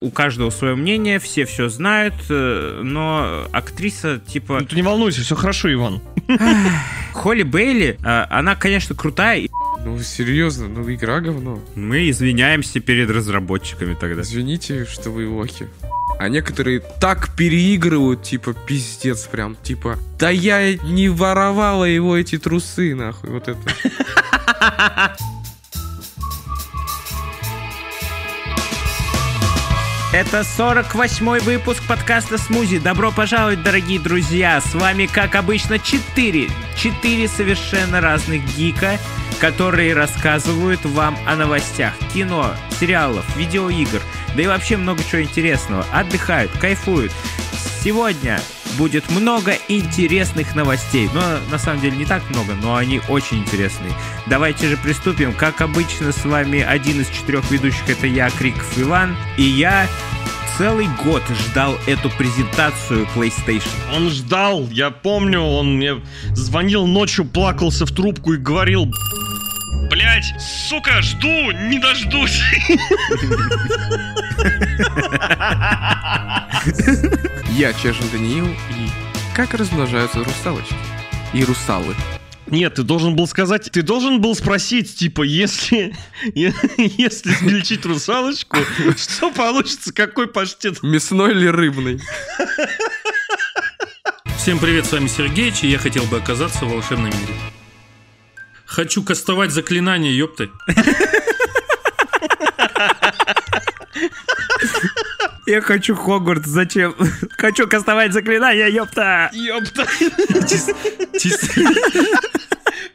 У каждого свое мнение, все все знают, э, но актриса типа... Ну ты не волнуйся, все хорошо, Иван. Холли Бейли, э, она, конечно, крутая. Ну, серьезно, ну игра говно. Мы извиняемся перед разработчиками тогда. Извините, что вы лохи. А некоторые так переигрывают, типа, пиздец прям, типа, да я не воровала его эти трусы, нахуй, вот это. Это 48-й выпуск подкаста «Смузи». Добро пожаловать, дорогие друзья! С вами, как обычно, 4. 4 совершенно разных гика, которые рассказывают вам о новостях кино, сериалов, видеоигр, да и вообще много чего интересного. Отдыхают, кайфуют. Сегодня будет много интересных новостей. Но на самом деле не так много, но они очень интересные. Давайте же приступим. Как обычно, с вами один из четырех ведущих. Это я, Криков Иван. И я целый год ждал эту презентацию PlayStation. Он ждал, я помню, он мне звонил ночью, плакался в трубку и говорил... Блять, сука, жду, не дождусь. Я Чешин Даниил, и как размножаются русалочки? И русалы. Нет, ты должен был сказать, ты должен был спросить, типа, если, если смельчить русалочку, что получится, какой паштет? Мясной или рыбный? Всем привет, с вами Сергеич, и я хотел бы оказаться в волшебном мире. Хочу кастовать заклинание, ёпты. Я хочу Хогвартс, зачем? Хочу кастовать заклинание, ёпта! Ёпта.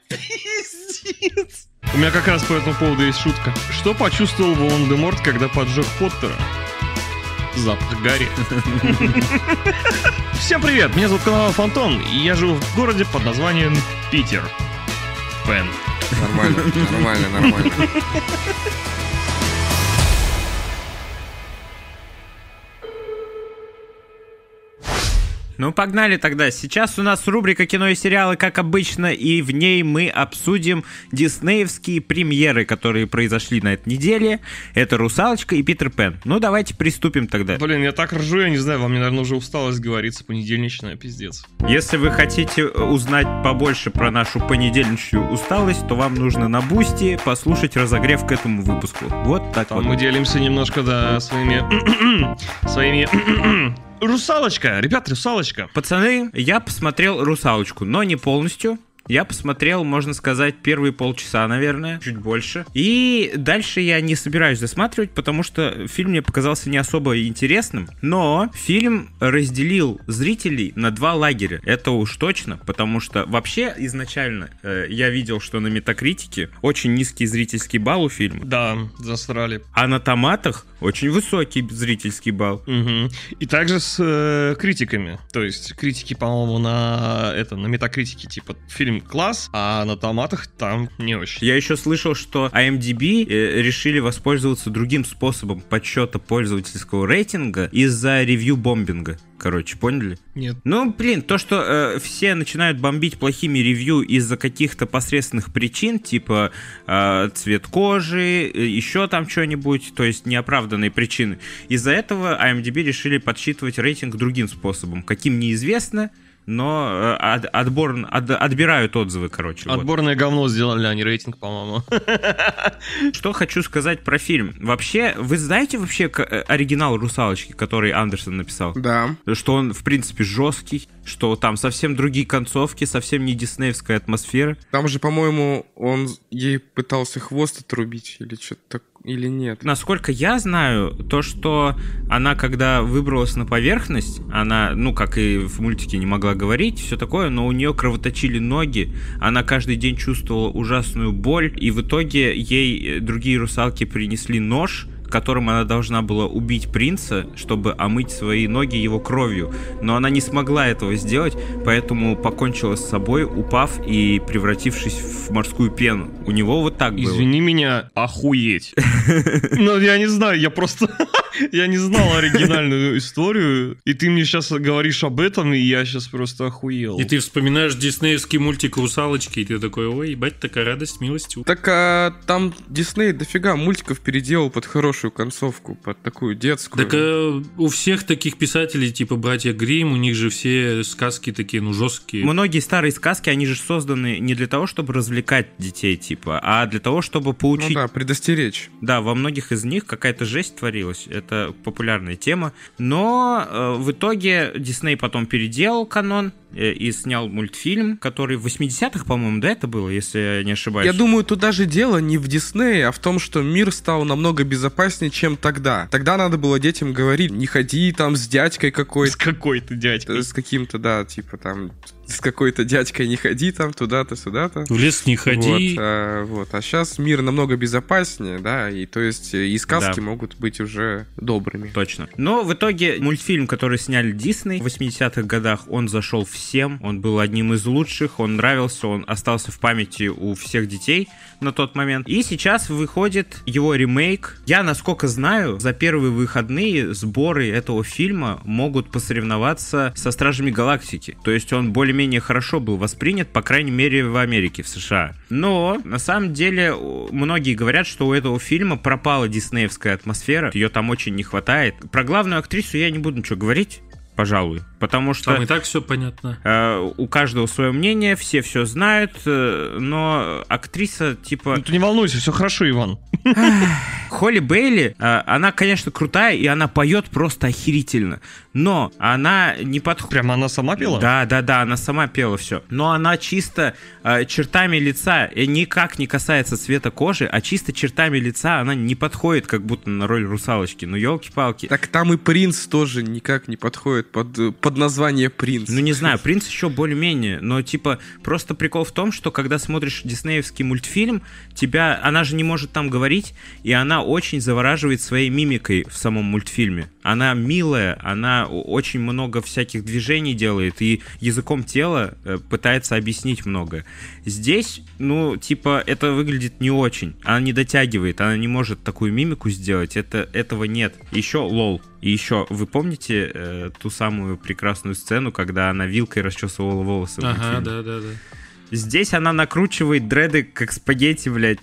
Пиздец. У меня как раз по этому поводу есть шутка. Что почувствовал Волан-де-Морт, когда поджег Поттера? Запах Гарри. Всем привет, меня зовут Канал Фантон, и я живу в городе под названием Питер. Пен. Нормально, нормально, нормально. Ну, погнали тогда. Сейчас у нас рубрика «Кино и сериалы», как обычно, и в ней мы обсудим диснеевские премьеры, которые произошли на этой неделе. Это «Русалочка» и «Питер Пен». Ну, давайте приступим тогда. Блин, я так ржу, я не знаю, вам, наверное, уже усталость говорится, понедельничная, пиздец. Если вы хотите узнать побольше про нашу понедельничную усталость, то вам нужно на Бусти послушать разогрев к этому выпуску. Вот так Там вот. мы делимся немножко, да, своими... своими... Русалочка, ребят, русалочка. Пацаны, я посмотрел «Русалочку», но не полностью. Я посмотрел, можно сказать, первые полчаса, наверное, чуть больше. И дальше я не собираюсь досматривать, потому что фильм мне показался не особо интересным. Но фильм разделил зрителей на два лагеря. Это уж точно, потому что вообще изначально э, я видел, что на Метакритике очень низкий зрительский балл у фильма. Да, засрали. А на томатах очень высокий зрительский балл. Мгм. И также с э, критиками. То есть критики, по-моему, на это на метакритике типа фильм класс, а на томатах там не очень. Я еще слышал, что IMDb э, решили воспользоваться другим способом подсчета пользовательского рейтинга из-за ревью-бомбинга. Короче, поняли? Нет. Ну, блин, то, что э, все начинают бомбить плохими ревью из-за каких-то посредственных причин, типа э, цвет кожи, э, еще там что-нибудь, то есть неоправданные причины. Из-за этого IMDb решили подсчитывать рейтинг другим способом, каким неизвестно, но э, от- отбор, от- отбирают отзывы, короче. вот. Отборное говно сделали они рейтинг, по-моему. Что хочу сказать про фильм. Вообще, вы знаете вообще к- э, оригинал «Русалочки», который Андерсон написал? Да. Что он, в принципе, жесткий, что там совсем другие концовки, совсем не диснеевская атмосфера. Там же, по-моему, он ей пытался хвост отрубить или что-то так, или нет. Насколько я знаю, то, что она, когда выбралась на поверхность, она, ну, как и в мультике, не могла говорить, все такое, но у нее кровоточили ноги, она каждый день чувствовала ужасную боль, и в итоге ей другие русалки принесли нож, которым она должна была убить принца, чтобы омыть свои ноги его кровью. Но она не смогла этого сделать, поэтому покончила с собой, упав и превратившись в морскую пену. У него вот так было. Извини меня, охуеть. Ну, я не знаю, я просто... Я не знал оригинальную историю, и ты мне сейчас говоришь об этом, и я сейчас просто охуел. И ты вспоминаешь диснеевский мультик «Русалочки», и ты такой, ой, ебать, такая радость, милость. Так а, там Дисней дофига мультиков переделал под хорошую концовку, под такую детскую. Так а, у всех таких писателей, типа братья Грим, у них же все сказки такие, ну, жесткие. Многие старые сказки, они же созданы не для того, чтобы развлекать детей, типа, а для того, чтобы ну поучить. да, предостеречь. Да, во многих из них какая-то жесть творилась. Это популярная тема. Но э, в итоге Дисней потом переделал канон и снял мультфильм, который в 80-х, по-моему, да, это было, если я не ошибаюсь. Я думаю, тут даже дело не в Диснее, а в том, что мир стал намного безопаснее, чем тогда. Тогда надо было детям говорить, не ходи там с дядькой С какой-то, какой-то дядькой. с каким-то, да, типа там, с какой-то дядькой не ходи там туда-то, сюда-то. В лес не ходи. Вот, а, вот. а сейчас мир намного безопаснее, да, и то есть э, и сказки Да. могут быть уже добрыми. Точно. Но в итоге мультфильм, который сняли Дисней в 80-х годах, он зашел всем, он был одним из лучших, он нравился, он остался в памяти у всех детей на тот момент. И сейчас выходит его ремейк. Я, насколько знаю, за первые выходные сборы этого фильма могут посоревноваться со Стражами Галактики. То есть он более-менее хорошо был воспринят, по крайней мере, в Америке, в США. Но, на самом деле, многие говорят, что у этого фильма пропала диснеевская атмосфера, ее там очень не хватает. Про главную актрису я не буду ничего говорить, пожалуй, потому что... Там и так все понятно. Э, у каждого свое мнение, все все знают, э, но актриса типа Ну ты не волнуйся, все хорошо, Иван. Холли Бейли, э, она, конечно, крутая и она поет просто охерительно, но она не подходит. Прямо она сама пела? Да, да, да, она сама пела все. Но она чисто э, чертами лица, никак не касается цвета кожи, а чисто чертами лица она не подходит, как будто на роль русалочки. Ну, елки-палки. Так там и принц тоже никак не подходит под, под название принц. Ну, не знаю, принц еще более-менее, но, типа, просто прикол в том, что когда смотришь диснеевский мультфильм, тебя, она же не может там говорить, и она очень завораживает своей мимикой в самом мультфильме. Она милая, она очень много всяких движений делает, и языком тела э, пытается объяснить многое. Здесь, ну, типа, это выглядит не очень. Она не дотягивает, она не может такую мимику сделать, это, этого нет. Еще лол. И еще, вы помните э, ту самую прекрасную сцену, когда она вилкой расчесывала волосы? Ага, да, да, да. Здесь она накручивает дреды, как спагетти, блядь.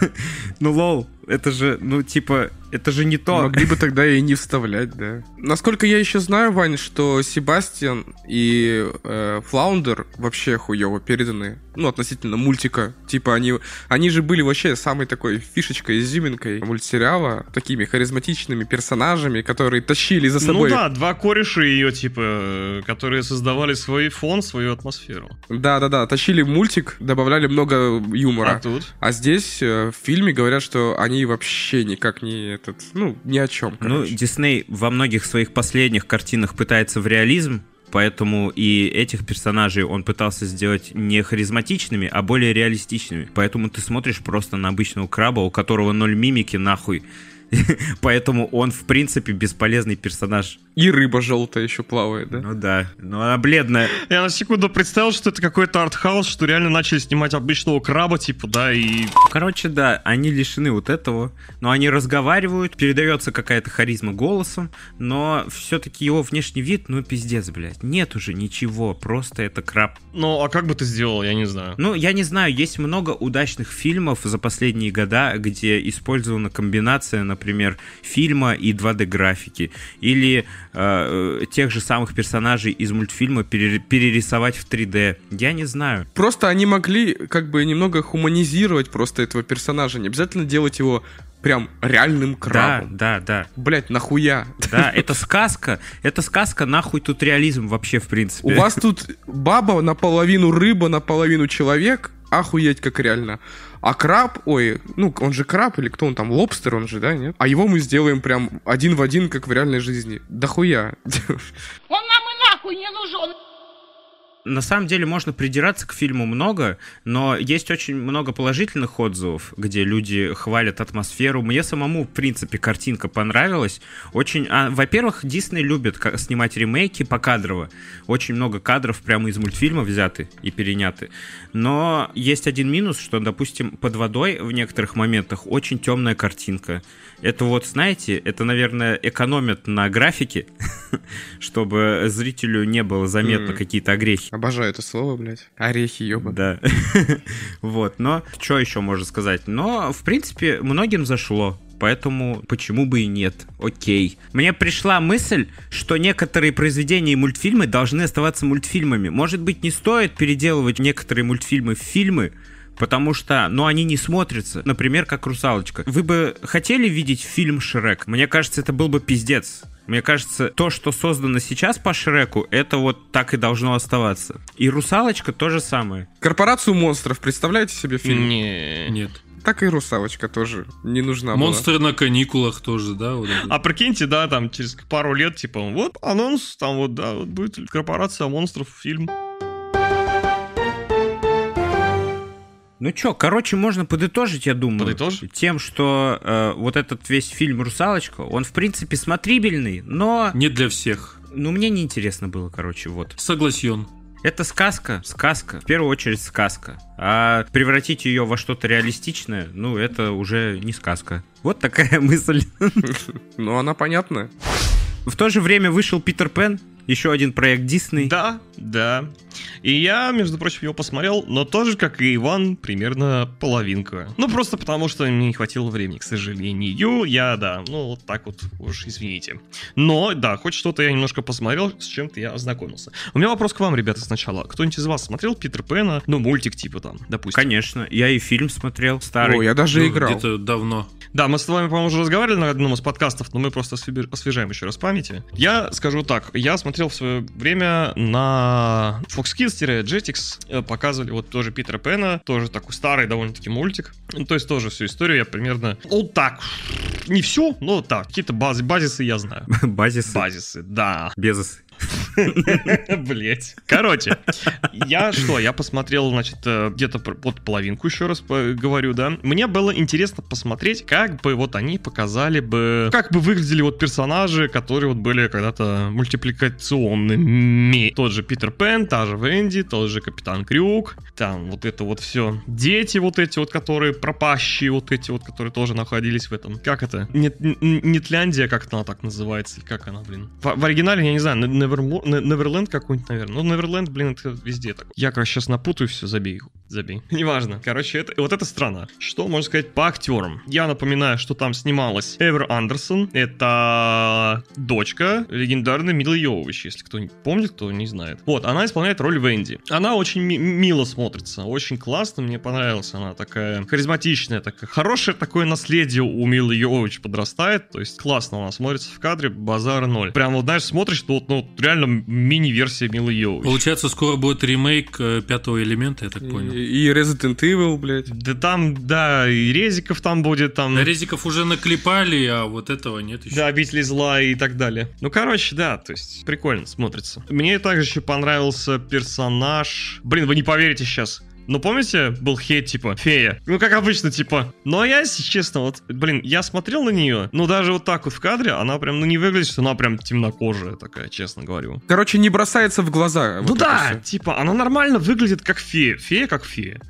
Ну, лол, это же, ну, типа, это же не то. Могли бы тогда и не вставлять, да. Насколько я еще знаю, Вань, что Себастьян и э, Флаундер вообще хуево переданы. Ну, относительно мультика. Типа, они, они же были вообще самой такой фишечкой, изюминкой мультсериала. Такими харизматичными персонажами, которые тащили за Ну собой... да, два кореша ее, типа, э, которые создавали свой фон, свою атмосферу. Да-да-да, тащили мультик, добавляли много юмора. А тут? А здесь э, в фильме говорят, что они вообще никак не этот, ну, ни о чем. Ну, Дисней во многих своих последних картинах пытается в реализм, поэтому и этих персонажей он пытался сделать не харизматичными, а более реалистичными. Поэтому ты смотришь просто на обычного краба, у которого ноль мимики нахуй. Поэтому он, в принципе, бесполезный персонаж. И рыба желтая еще плавает, да? Ну да, но она бледная. Я на секунду представил, что это какой-то артхаус, что реально начали снимать обычного краба, типа, да, и... Короче, да, они лишены вот этого, но они разговаривают, передается какая-то харизма голосом, но все-таки его внешний вид, ну пиздец, блядь, нет уже ничего, просто это краб. Ну, а как бы ты сделал, я не знаю. Ну, я не знаю, есть много удачных фильмов за последние года, где использована комбинация, например, фильма и 2D-графики, или э, тех же самых персонажей из мультфильма пере- перерисовать в 3D. Я не знаю. Просто они могли как бы немного хуманизировать просто этого персонажа. Не обязательно делать его прям реальным Да, крабом. да, да. Блять, нахуя? Да, это сказка. Это сказка, нахуй тут реализм вообще, в принципе. У вас тут баба наполовину рыба, наполовину человек. Охуеть, как реально. А краб, ой, ну, он же краб, или кто он там, лобстер он же, да, нет? А его мы сделаем прям один в один, как в реальной жизни. Да хуя. Он нам и нахуй не нужен. На самом деле можно придираться к фильму много, но есть очень много положительных отзывов, где люди хвалят атмосферу. Мне самому, в принципе, картинка понравилась. Очень, а, во-первых, Дисней любит снимать ремейки покадрово. Очень много кадров прямо из мультфильма взяты и переняты. Но есть один минус, что, допустим, под водой в некоторых моментах очень темная картинка. Это вот, знаете, это, наверное, экономят на графике, чтобы зрителю не было заметно mm. какие-то огрехи. Обожаю это слово, блядь. Орехи, ёба. Да. вот, но что еще можно сказать? Но, в принципе, многим зашло. Поэтому почему бы и нет? Окей. Мне пришла мысль, что некоторые произведения и мультфильмы должны оставаться мультфильмами. Может быть, не стоит переделывать некоторые мультфильмы в фильмы, потому что, ну, они не смотрятся. Например, как «Русалочка». Вы бы хотели видеть фильм «Шрек»? Мне кажется, это был бы пиздец. Мне кажется, то, что создано сейчас по Шреку, это вот так и должно оставаться. И «Русалочка» то же самое. Корпорацию монстров, представляете себе фильм? Не. Нет. Так и русалочка тоже не нужна Монстры была. на каникулах тоже, да? Вот а прикиньте, да, там через пару лет, типа, вот анонс, там вот, да, вот будет корпорация монстров фильм. Ну чё, короче, можно подытожить, я думаю. Подытожить? Тем, что э, вот этот весь фильм «Русалочка», он, в принципе, смотрибельный, но... Не для всех. Ну, мне неинтересно было, короче, вот. Согласен. Это сказка, сказка, в первую очередь сказка. А превратить ее во что-то реалистичное, ну, это уже не сказка. Вот такая мысль. Ну, она понятная. В то же время вышел Питер Пен, еще один проект Дисней. Да, да. И я, между прочим, его посмотрел, но тоже, как и Иван, примерно половинка. Ну, просто потому, что мне не хватило времени, к сожалению. Я, да, ну, вот так вот, уж извините. Но, да, хоть что-то я немножко посмотрел, с чем-то я ознакомился. У меня вопрос к вам, ребята, сначала. Кто-нибудь из вас смотрел Питер Пэна? Ну, мультик типа там, допустим. Конечно, я и фильм смотрел, старый. О, я даже Ну, играл. Где-то давно. Да, мы с вами, по-моему, уже разговаривали на одном из подкастов, но мы просто осве- освежаем еще раз памяти. Я скажу так, я смотрел в свое время на Fox Kids-Jetix, э, показывали вот тоже Питера Пэна, тоже такой старый довольно-таки мультик. Ну, то есть тоже всю историю я примерно, вот так, не всю, но так, какие-то базы, базисы я знаю. Базисы. Базисы, да. Безосы. Блять. Короче, я что, я посмотрел, значит, э, где-то под половинку, еще раз говорю, да. Мне было интересно посмотреть, как бы вот они показали бы, как бы выглядели вот персонажи, которые вот были когда-то мультипликационными. Тот же Питер Пен, та же Венди, тот же Капитан Крюк, там вот это вот все. Дети вот эти вот, которые пропащие, вот эти вот, которые тоже находились в этом. Как это? Нет, Нетляндия, как она так называется, как она, блин? В, в оригинале, я не знаю, Не- Неверленд какой-нибудь, наверное. Ну, Неверленд, блин, это везде так. Я, короче, сейчас напутаю все, забей. Забей. Неважно. Короче, это, вот эта страна. Что можно сказать по актерам? Я напоминаю, что там снималась Эвер Андерсон. Это дочка легендарной Милы Йовович, если кто не помнит, кто не знает. Вот, она исполняет роль Венди. Она очень ми- мило смотрится, очень классно, мне понравилась. Она такая харизматичная, такая хорошее такое наследие у Милы Йовович подрастает. То есть классно она смотрится в кадре, базара ноль. Прям вот, знаешь, смотришь, вот, ну, реально мини-версия Милы Йовович. Получается, скоро будет ремейк э, пятого элемента, я так понял. И, Resident Evil, блядь. Да там, да, и Резиков там будет, там... Да, резиков уже наклепали, а вот этого нет еще. Да, обители зла и так далее. Ну, короче, да, то есть прикольно смотрится. Мне также еще понравился персонаж... Блин, вы не поверите сейчас. Ну, помните, был хейт, типа, фея? Ну, как обычно, типа. Но я, если честно, вот, блин, я смотрел на нее, ну, даже вот так вот в кадре, она прям, ну, не выглядит, что она прям темнокожая такая, честно говорю. Короче, не бросается в глаза. ну вот да, типа, она нормально выглядит как фея. Фея как фея.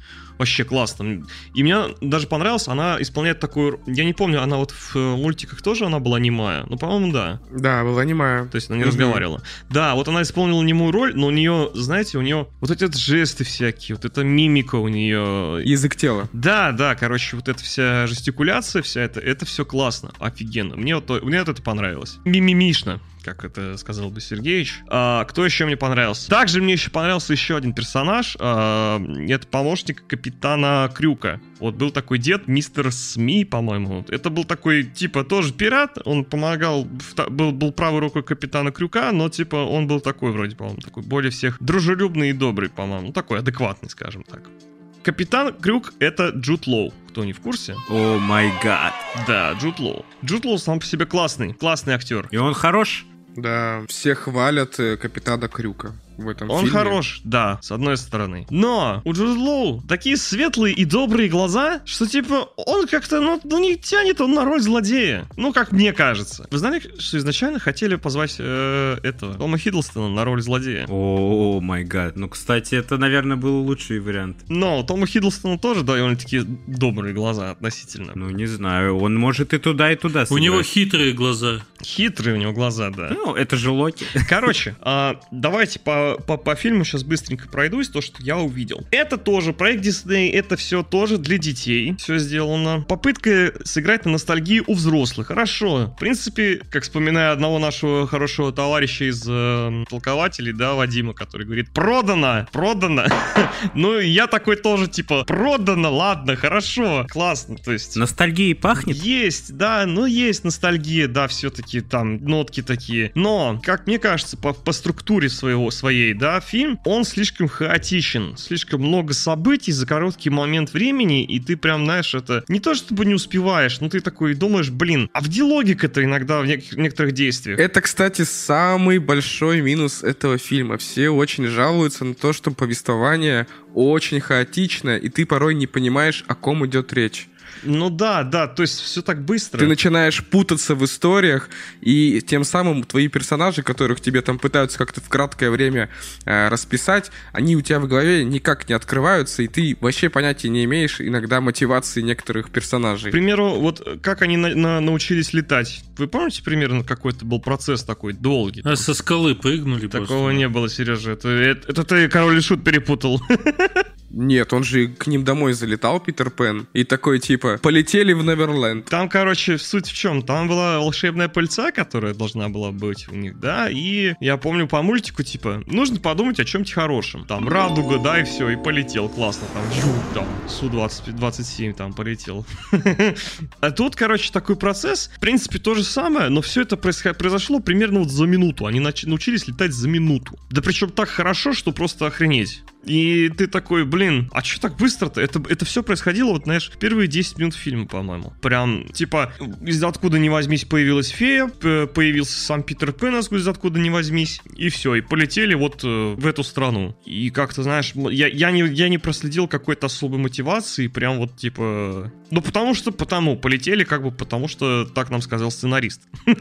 Вообще классно. И мне даже понравилось, она исполняет такую... Я не помню, она вот в мультиках тоже она была немая? Ну, по-моему, да. Да, была немая. То есть она не Мгм. разговаривала. Да, вот она исполнила немую роль, но у нее, знаете, у нее вот эти жесты всякие, вот эта мимика у нее. Язык тела. Да, да, короче, вот эта вся жестикуляция, вся это, это все классно, офигенно. Мне вот, мне вот это понравилось. Мимимишно, как это сказал бы Сергеевич. А, кто еще мне понравился? Также мне еще понравился еще один персонаж. а, это помощник капитана Крюка. Вот был такой дед, мистер СМИ, по-моему. Это был такой, типа, тоже пират. Он помогал, был, был правой рукой капитана Крюка, но, типа, он был такой, вроде, по-моему, такой более всех дружелюбный и добрый, по-моему. Ну, такой адекватный, скажем так. Капитан Крюк — это Джуд Лоу. Кто не в курсе? О май гад. Да, Джуд Лоу. Джуд Лоу сам по себе классный, классный актер. И он хорош? Да, все хвалят э, капитана Крюка. в этом Он фильме. хорош, да, с одной стороны. Но у Джуда Лоу такие светлые и добрые глаза, что типа он как-то, ну, ну не тянет он на роль злодея. Ну, как мне кажется. Вы знали, что изначально хотели позвать э, этого Тома Хиддлстона на роль злодея? О, май гад. Ну, кстати, это, наверное, был лучший вариант. Но у Тома Хиддлстона тоже довольно-таки добрые глаза относительно. Ну, не знаю, он может и туда, и туда У сыграть. него хитрые глаза. Хитрые у него глаза, да. Ну, это же Локи. Короче, а, давайте по, по, по фильму сейчас быстренько пройдусь, то, что я увидел. Это тоже проект Дисней, это все тоже для детей. Все сделано. Попытка сыграть на ностальгии у взрослых. Хорошо. В принципе, как вспоминая одного нашего хорошего товарища из э, толкователей, да, Вадима, который говорит, продано, продано. Ну, я такой тоже, типа, продано, ладно, хорошо, классно. То есть... Ностальгией пахнет? Есть, да, ну есть ностальгия, да, все-таки там нотки такие. Но, как мне кажется, по, по структуре своего, своей, да, фильм, он слишком хаотичен, слишком много событий за короткий момент времени, и ты прям, знаешь, это не то чтобы не успеваешь, но ты такой думаешь, блин, а где логика-то иногда в нек- некоторых действиях? Это, кстати, самый большой минус этого фильма. Все очень жалуются на то, что повествование очень хаотично, и ты порой не понимаешь, о ком идет речь. Ну да, да, то есть все так быстро. Ты начинаешь путаться в историях, и тем самым твои персонажи, которых тебе там пытаются как-то в краткое время э, расписать, они у тебя в голове никак не открываются, и ты вообще понятия не имеешь иногда мотивации некоторых К персонажей. примеру, вот как они на- на- научились летать. Вы помните примерно какой-то был процесс такой долгий? А со скалы прыгнули Такого просто. не было, Сережа. Это, это, это ты король и шут перепутал. Нет, он же к ним домой залетал, Питер Пен, и такой типа, полетели в Неверленд. Там, короче, суть в чем? Там была волшебная пыльца, которая должна была быть у них, да, и я помню по мультику, типа, нужно подумать о чем-то хорошем. Там радуга, да, и все, и полетел, классно, там, ю, там, Су-27 там полетел. А тут, короче, такой процесс, в принципе, то же самое, но все это произошло примерно вот за минуту. Они научились летать за минуту. Да причем так хорошо, что просто охренеть. И ты такой, блин, а что так быстро-то? Это, это все происходило, вот, знаешь, первые 10 минут фильма, по-моему. Прям, типа, из откуда ни возьмись появилась фея, появился сам Питер Пен из откуда ни возьмись, и все, и полетели вот э, в эту страну. И как-то, знаешь, я, я, не, я не проследил какой-то особой мотивации, прям вот, типа... Ну, потому что, потому, полетели как бы потому, что так нам сказал сценарист.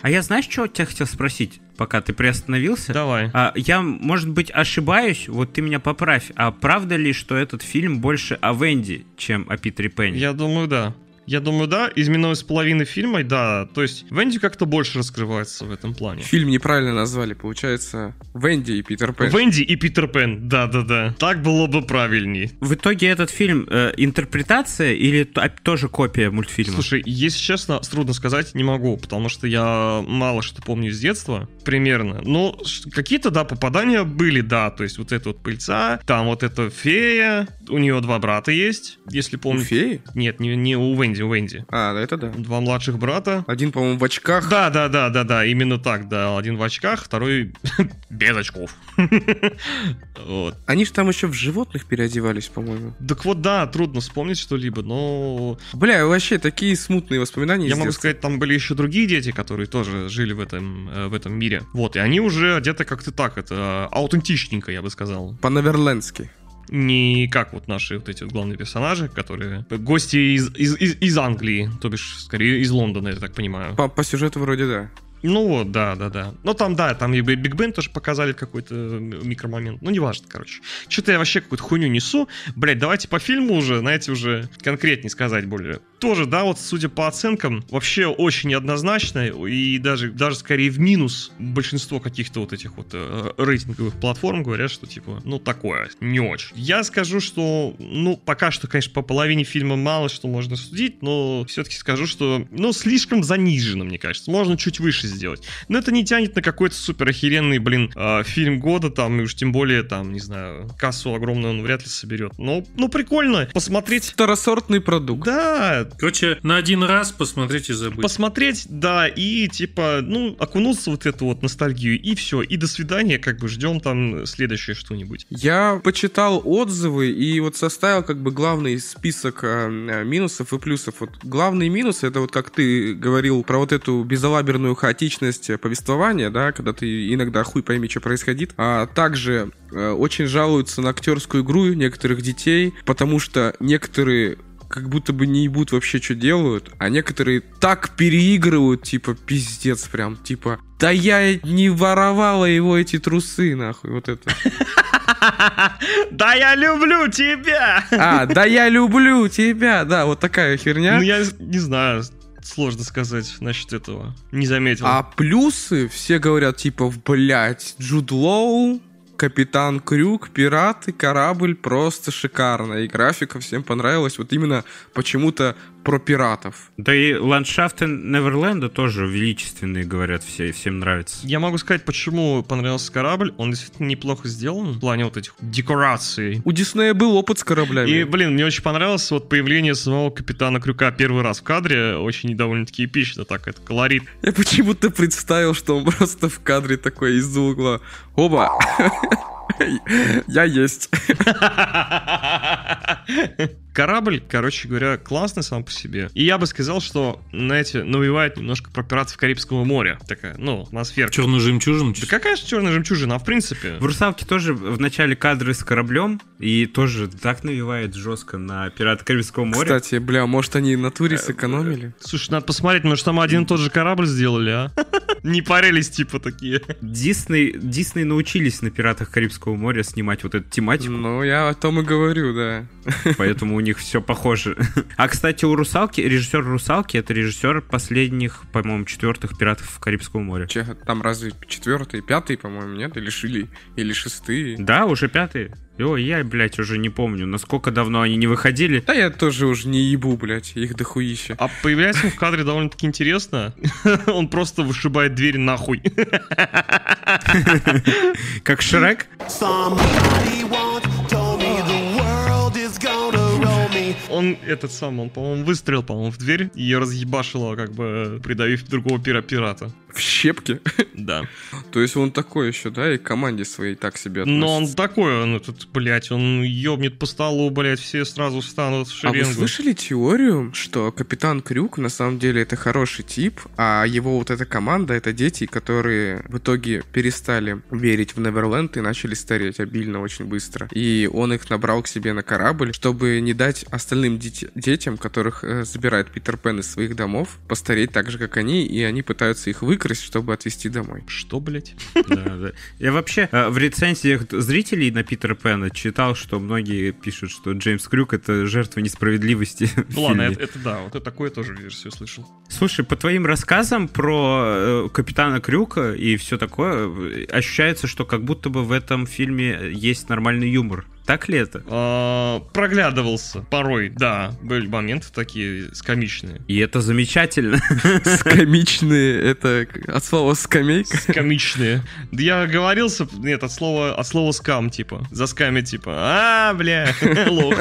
А я знаешь, что тебя хотел спросить, пока ты приостановился? Давай. А, я, может быть, ошибаюсь, вот ты меня поправь. А правда ли, что этот фильм больше о Венди, чем о Питере Пенне? Я думаю, да. Я думаю, да, именно из половины фильма, да. То есть Венди как-то больше раскрывается в этом плане. Фильм неправильно назвали, получается, Венди и Питер Пен. Венди и Питер Пен, да-да-да. Так было бы правильней. В итоге этот фильм э, интерпретация или т- а, тоже копия мультфильма? Слушай, если честно, трудно сказать, не могу, потому что я мало что помню с детства, примерно. Но ш- какие-то, да, попадания были, да, то есть вот эта вот пыльца, там вот эта фея, у нее два брата есть, если У помните. феи? Нет, не, не у Венди, у Венди. А, да, это да. Два младших брата. Один, по-моему, в очках. Да, да, да, да, да, именно так, да. Один в очках, второй без очков. Вот. Они же там еще в животных переодевались, по-моему. Так вот, да, трудно вспомнить что-либо, но Бля, вообще такие смутные воспоминания я могу сказать, там были еще другие дети, которые тоже жили в этом, э, в этом мире. Вот, и они уже одеты как-то так, это аутентичненько, я бы сказал. По-неверлендски. Не как вот наши вот эти вот главные персонажи, которые гости из, из, из, из Англии, то бишь, скорее, из Лондона, я так понимаю. По, по сюжету вроде да. Ну вот, да, да, да. Ну там, да, там и Биг Бен тоже показали какой-то м- микромомент. Ну, неважно, короче. Что-то я вообще какую-то хуйню несу. Блять, давайте по фильму уже, знаете, уже конкретнее сказать более. Тоже, да, вот судя по оценкам, вообще очень неоднозначно и даже, даже скорее в минус большинство каких-то вот этих вот э, рейтинговых платформ говорят, что типа, ну, такое, не очень. Я скажу, что, ну, пока что, конечно, по половине фильма мало что можно судить, но все-таки скажу, что, ну, слишком занижено, мне кажется. Можно чуть выше сделать. Но это не тянет на какой-то супер охеренный, блин, э, фильм года, там, и уж тем более, там, не знаю, кассу огромную он вряд ли соберет. Но, ну, прикольно посмотреть Второсортный продукт. да, Короче, на один раз посмотреть и забыть. посмотреть, да, и типа, ну, окунуться вот эту вот ностальгию, и все, и до свидания, как бы ждем там следующее что-нибудь. Я почитал отзывы и вот составил как бы главный список э, минусов и плюсов. Вот главный минус это вот как ты говорил про вот эту безалаберную хаотичность повествования, да, когда ты иногда хуй пойми, что происходит. А также э, очень жалуются на актерскую игру некоторых детей, потому что некоторые как будто бы не ебут вообще, что делают, а некоторые так переигрывают, типа, пиздец прям, типа, да я не воровала его эти трусы, нахуй, вот это. Да я люблю тебя! А, да я люблю тебя, да, вот такая херня. Ну, я не знаю, сложно сказать насчет этого. Не заметил. А плюсы, все говорят, типа, блядь, Джуд Лоу, Капитан Крюк, пираты, корабль, просто шикарно. И графика всем понравилась. Вот именно почему-то про пиратов. Да и ландшафты Неверленда тоже величественные, говорят все, и всем нравится. Я могу сказать, почему понравился корабль. Он действительно неплохо сделан в плане вот этих декораций. У Диснея был опыт с кораблями. И, блин, мне очень понравилось вот появление самого Капитана Крюка первый раз в кадре. Очень довольно-таки эпично, так это колорит. Я почему-то представил, что он просто в кадре такой из-за угла. Оба! Я есть. Корабль, короче говоря, классный сам по себе. И я бы сказал, что, знаете, навевает немножко про пиратов Карибского моря. Такая, ну, атмосфера. Черную жемчужину? Да какая же черная жемчужина, а в принципе... В «Русалке» тоже в начале кадры с кораблем, и тоже так навевает жестко на пираты Карибского моря. Кстати, бля, может они на туре сэкономили? Слушай, надо посмотреть, может там один и тот же корабль сделали, а? Не парились типа такие. Дисней, Дисней научились на пиратах Карибского моря снимать вот эту тематику. Ну, я о том и говорю, да. Поэтому у них все похоже. А, кстати, у «Русалки», режиссер «Русалки» — это режиссер последних, по-моему, четвертых «Пиратов Карибского моря». Че, там разве четвертый, пятый, по-моему, нет? Или, шили, или шестые? Да, уже пятый. О, я, блядь, уже не помню, насколько давно они не выходили. Да я тоже уже не ебу, блядь, их дохуища. А появляется он в кадре довольно-таки интересно. Он просто вышибает дверь нахуй. Как Шрек? Он этот сам, он, по-моему, выстрелил, по-моему, в дверь и разъебашило, как бы придавив другого пира пирата. В щепке? Да. То есть он такой еще, да, и команде своей так себе относится. Но он такой, он этот, блядь, он ёбнет по столу, блядь, все сразу встанут в шеренгу. А вы слышали теорию, что Капитан Крюк на самом деле это хороший тип, а его вот эта команда это дети, которые в итоге перестали верить в Неверленд и начали стареть обильно очень быстро. И он их набрал к себе на корабль, чтобы не дать остальным дет- детям, которых э, забирает Питер Пен из своих домов, постареть так же, как они, и они пытаются их выкрасть, чтобы отвезти домой. Что, блядь? Да, да. Я вообще э, в рецензиях зрителей на Питера Пэна читал, что многие пишут, что Джеймс Крюк это жертва несправедливости. Ну ладно, это, это да, вот это такое тоже версию слышал. Слушай, по твоим рассказам про э, капитана Крюка и все такое, э, ощущается, что как будто бы в этом фильме есть нормальный юмор. Так ли это? А, проглядывался порой, да, были моменты такие скомичные. И это замечательно. Скамичные, это от слова скамейка. Комичные. Да я оговорился, нет, от слова, от слова скам, типа. За сками, типа. А, бля, лох.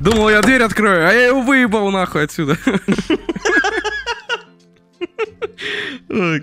Думал, я дверь открою, а я его выебал нахуй отсюда.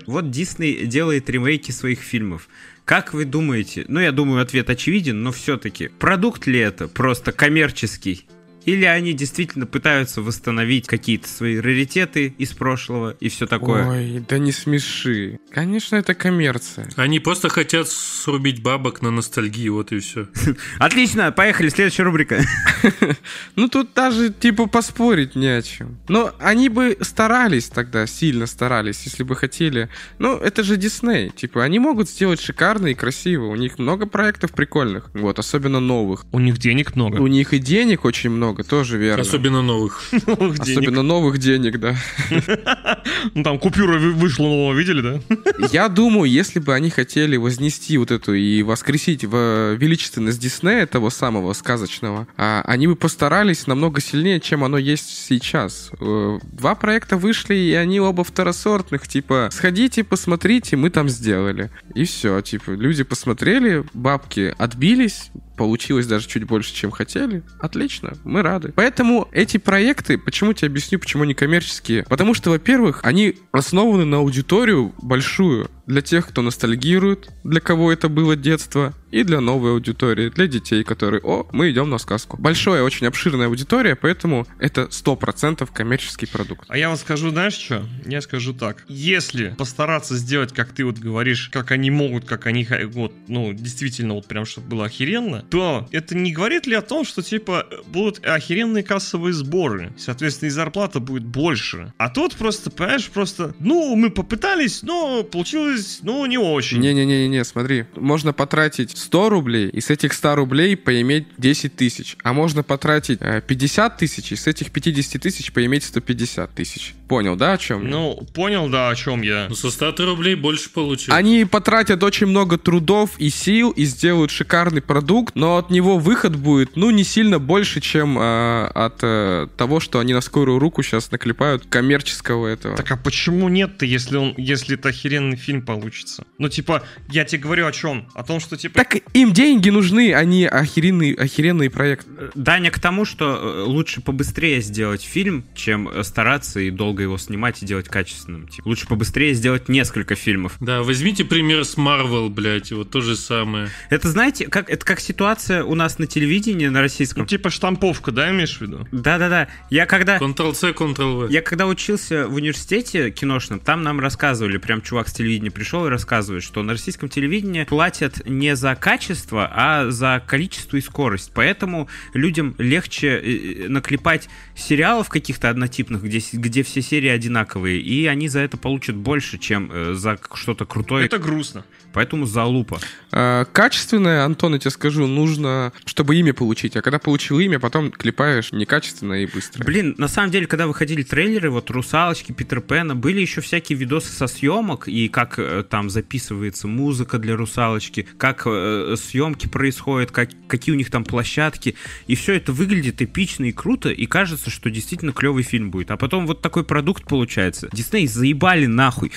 Вот Дисней делает ремейки своих фильмов. Как вы думаете? Ну, я думаю, ответ очевиден, но все-таки. Продукт ли это? Просто коммерческий? Или они действительно пытаются восстановить какие-то свои раритеты из прошлого и все такое? Ой, да не смеши. Конечно, это коммерция. Они просто хотят срубить бабок на ностальгии, вот и все. Отлично, поехали, следующая рубрика. Ну, тут даже, типа, поспорить не о чем. Но они бы старались тогда, сильно старались, если бы хотели. Ну, это же Дисней. Типа, они могут сделать шикарно и красиво. У них много проектов прикольных. Вот, особенно новых. У них денег много. У них и денег очень много, тоже верно. Особенно новых. Новых денег. Особенно новых денег, да. Ну там купюра вы- вышла нового, видели, да? Я думаю, если бы они хотели вознести вот эту и воскресить в величественность Диснея, того самого сказочного, а, они бы постарались намного сильнее, чем оно есть сейчас. Э, Два проекта вышли, и они оба второсортных, типа, сходите, посмотрите, мы там сделали. И все, типа, люди посмотрели, бабки отбились, получилось даже чуть больше, чем хотели. Отлично, мы рады. Поэтому эти проекты, почему тебе объясню, почему они коммерческие? Потому что, во-первых, они основаны на аудиторию большую для тех, кто ностальгирует, для кого это было детство, и для новой аудитории, для детей, которые, о, мы идем на сказку. Большая, очень обширная аудитория, поэтому это 100% коммерческий продукт. А я вот скажу, знаешь что? Я скажу так. Если постараться сделать, как ты вот говоришь, как они могут, как они, вот, ну, действительно, вот прям, чтобы было охеренно, то это не говорит ли о том, что, типа, будут охеренные кассовые сборы? Соответственно, и зарплата будет больше. А тут просто, понимаешь, просто, ну, мы попытались, но получилось, ну, не очень. Не-не-не-не, смотри. Можно потратить 100 рублей, и с этих 100 рублей поиметь 10 тысяч. А можно потратить э, 50 тысяч, и с этих 50 тысяч поиметь 150 тысяч. Понял, да, о чем? Ну, понял, да, о чем я. Ну, со 100 рублей больше получил. Они потратят очень много трудов и сил и сделают шикарный продукт, но от него выход будет, ну, не сильно больше, чем э, от э, того, что они на скорую руку сейчас наклепают коммерческого этого. Так а почему нет-то, если он, если это охеренный фильм получится? Ну, типа, я тебе говорю о чем? О том, что, типа, Так им деньги нужны, а не охеренный, охеренный проект. Даня к тому, что э, лучше побыстрее сделать фильм, чем э, стараться и долго его снимать и делать качественным. Типа, лучше побыстрее сделать несколько фильмов. Да, возьмите пример с Marvel, блядь, вот то же самое. Это, знаете, как, это как ситуация у нас на телевидении, на ну, российском. типа штамповка, да, имеешь в виду? Да-да-да. Я когда... Ctrl-C, Ctrl-V. Я когда учился в университете киношном, там нам рассказывали, прям чувак с телевидения пришел и рассказывает, что на российском телевидении платят не за качество, а за количество и скорость. Поэтому людям легче э, э, наклепать сериалов каких-то однотипных, где, где все серии одинаковые, и они за это получат больше, чем э, за что-то крутое. Это грустно. Поэтому залупа. А, качественное, Антон, я тебе скажу, нужно, чтобы имя получить. А когда получил имя, потом клепаешь некачественно и быстро. Блин, на самом деле, когда выходили трейлеры, вот «Русалочки», «Питер Пэна», были еще всякие видосы со съемок, и как э, там записывается музыка для «Русалочки», как э, съемки происходят, как, какие у них там площадки, и все это выглядит эпично и круто, и кажется, что действительно клевый фильм будет. А потом вот такой продукт получается. Дисней заебали нахуй.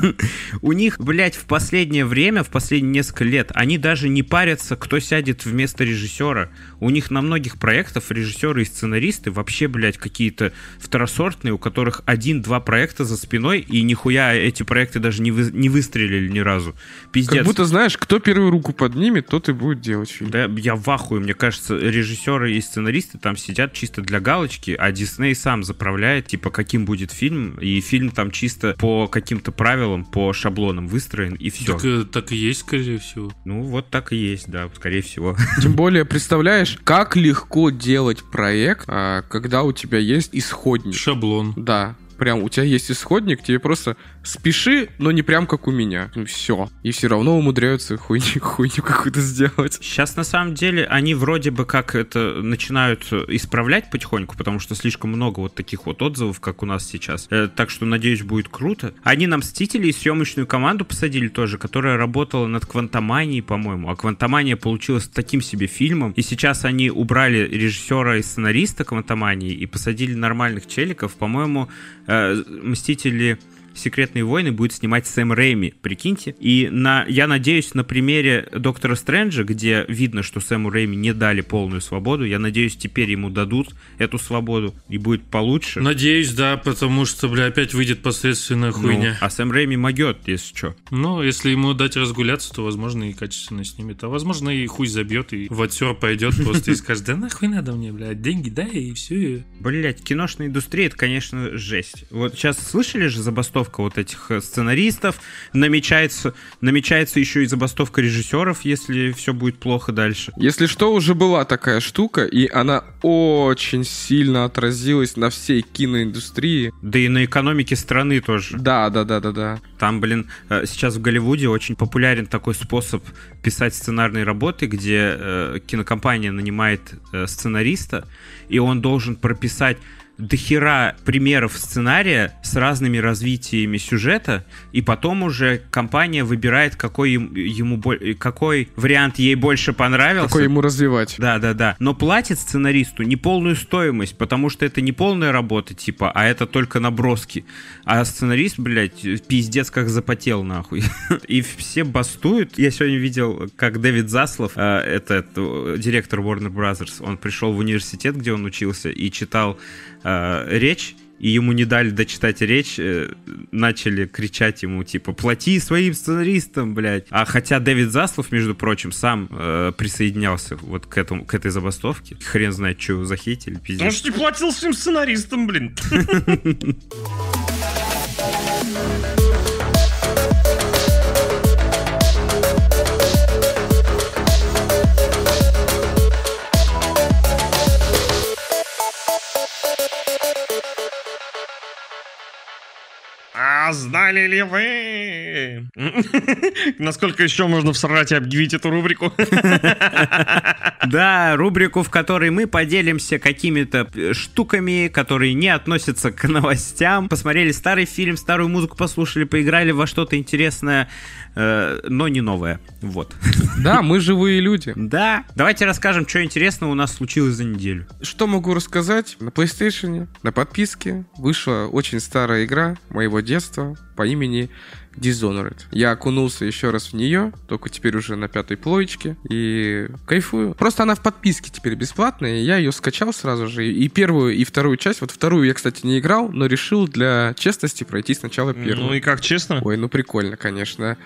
У них, блядь, в последнее время, в последние несколько лет, они даже не парятся, кто сядет вместо режиссера. У них на многих проектах режиссеры и сценаристы вообще, блядь, какие-то второсортные, у которых один-два проекта за спиной, и нихуя эти проекты даже не, вы- не выстрелили ни разу. Пиздец. Как будто, знаешь, кто первую руку поднимет, тот и будет делать фильм. Да, я в ахуе. Мне кажется, режиссеры и сценаристы там сидят чисто для галочки, а Дисней сам заправляет, типа, каким будет фильм, и фильм там чисто по каким-то правилам, по шаблонам выстроен, и все. Так, э, так и есть, скорее всего. Ну, вот так и есть, да, скорее всего. Тем более, представляешь, как легко делать проект, а, когда у тебя есть исходник. Шаблон. Да, прям у тебя есть исходник, тебе просто спеши, но не прям как у меня. все. И все равно умудряются хуйню, хуйню какую-то сделать. Сейчас, на самом деле, они вроде бы как это начинают э, исправлять потихоньку, потому что слишком много вот таких вот отзывов, как у нас сейчас. Э, так что, надеюсь, будет круто. Они нам «Мстители» и съемочную команду посадили тоже, которая работала над «Квантоманией», по-моему. А «Квантомания» получилась таким себе фильмом. И сейчас они убрали режиссера и сценариста «Квантомании» и посадили нормальных челиков. По-моему, «Мстители» Секретные войны будет снимать Сэм Рэйми, прикиньте. И на, я надеюсь, на примере Доктора Стрэнджа, где видно, что Сэму Рэйми не дали полную свободу, я надеюсь, теперь ему дадут эту свободу и будет получше. Надеюсь, да, потому что, бля, опять выйдет посредственная Ну, хуйня. а Сэм Рэйми могет, если что. Ну, если ему дать разгуляться, то, возможно, и качественно снимет. А возможно, и хуй забьет, и в отсер пойдет просто и скажет, да нахуй надо мне, блядь, деньги дай, и все. Блять, киношная индустрия, это, конечно, жесть. Вот сейчас слышали же забастовка вот этих э, сценаристов, намечается, намечается еще и забастовка режиссеров, если все будет плохо дальше. Если что, уже была такая штука, и она очень сильно отразилась на всей киноиндустрии. Да и на экономике страны тоже. Да, да, да, да, да. Там, блин, э, сейчас в Голливуде очень популярен такой способ писать сценарные работы, где э, кинокомпания нанимает э, сценариста, и он должен прописать дохера примеров сценария с разными развитиями сюжета, и потом уже компания выбирает, какой им- ему какой вариант ей больше понравился. Какой ему развивать. Да, да, да. Но платит сценаристу не полную стоимость, потому что это не полная работа, типа, а это только наброски. А сценарист, блядь, пиздец как запотел, нахуй. И все бастуют. Я сегодня видел, как Дэвид Заслов, э, этот э, директор Warner Brothers, он пришел в университет, где он учился, и читал э, речь, и ему не дали дочитать речь, э, начали кричать ему, типа, плати своим сценаристам, блядь. А хотя Дэвид Заслов, между прочим, сам э, присоединялся вот к, этому, к этой забастовке. Хрен знает, что захейтили, Он пиздец. же не платил своим сценаристам, блин. Знали ли вы? Насколько еще можно всрать и объявить эту рубрику? Да, рубрику, в которой мы поделимся какими-то э, штуками, которые не относятся к новостям. Посмотрели старый фильм, старую музыку послушали, поиграли во что-то интересное, э, но не новое. Вот. Да, мы живые люди. Да, давайте расскажем, что интересного у нас случилось за неделю. Что могу рассказать? На PlayStation, на подписке вышла очень старая игра моего детства по имени Dishonored. Я окунулся еще раз в нее, только теперь уже на пятой плоечке, и кайфую. Просто она в подписке теперь бесплатная, и я ее скачал сразу же. И первую, и вторую часть. Вот вторую я, кстати, не играл, но решил для честности пройти сначала первую. Ну и как честно? Ой, ну прикольно, конечно.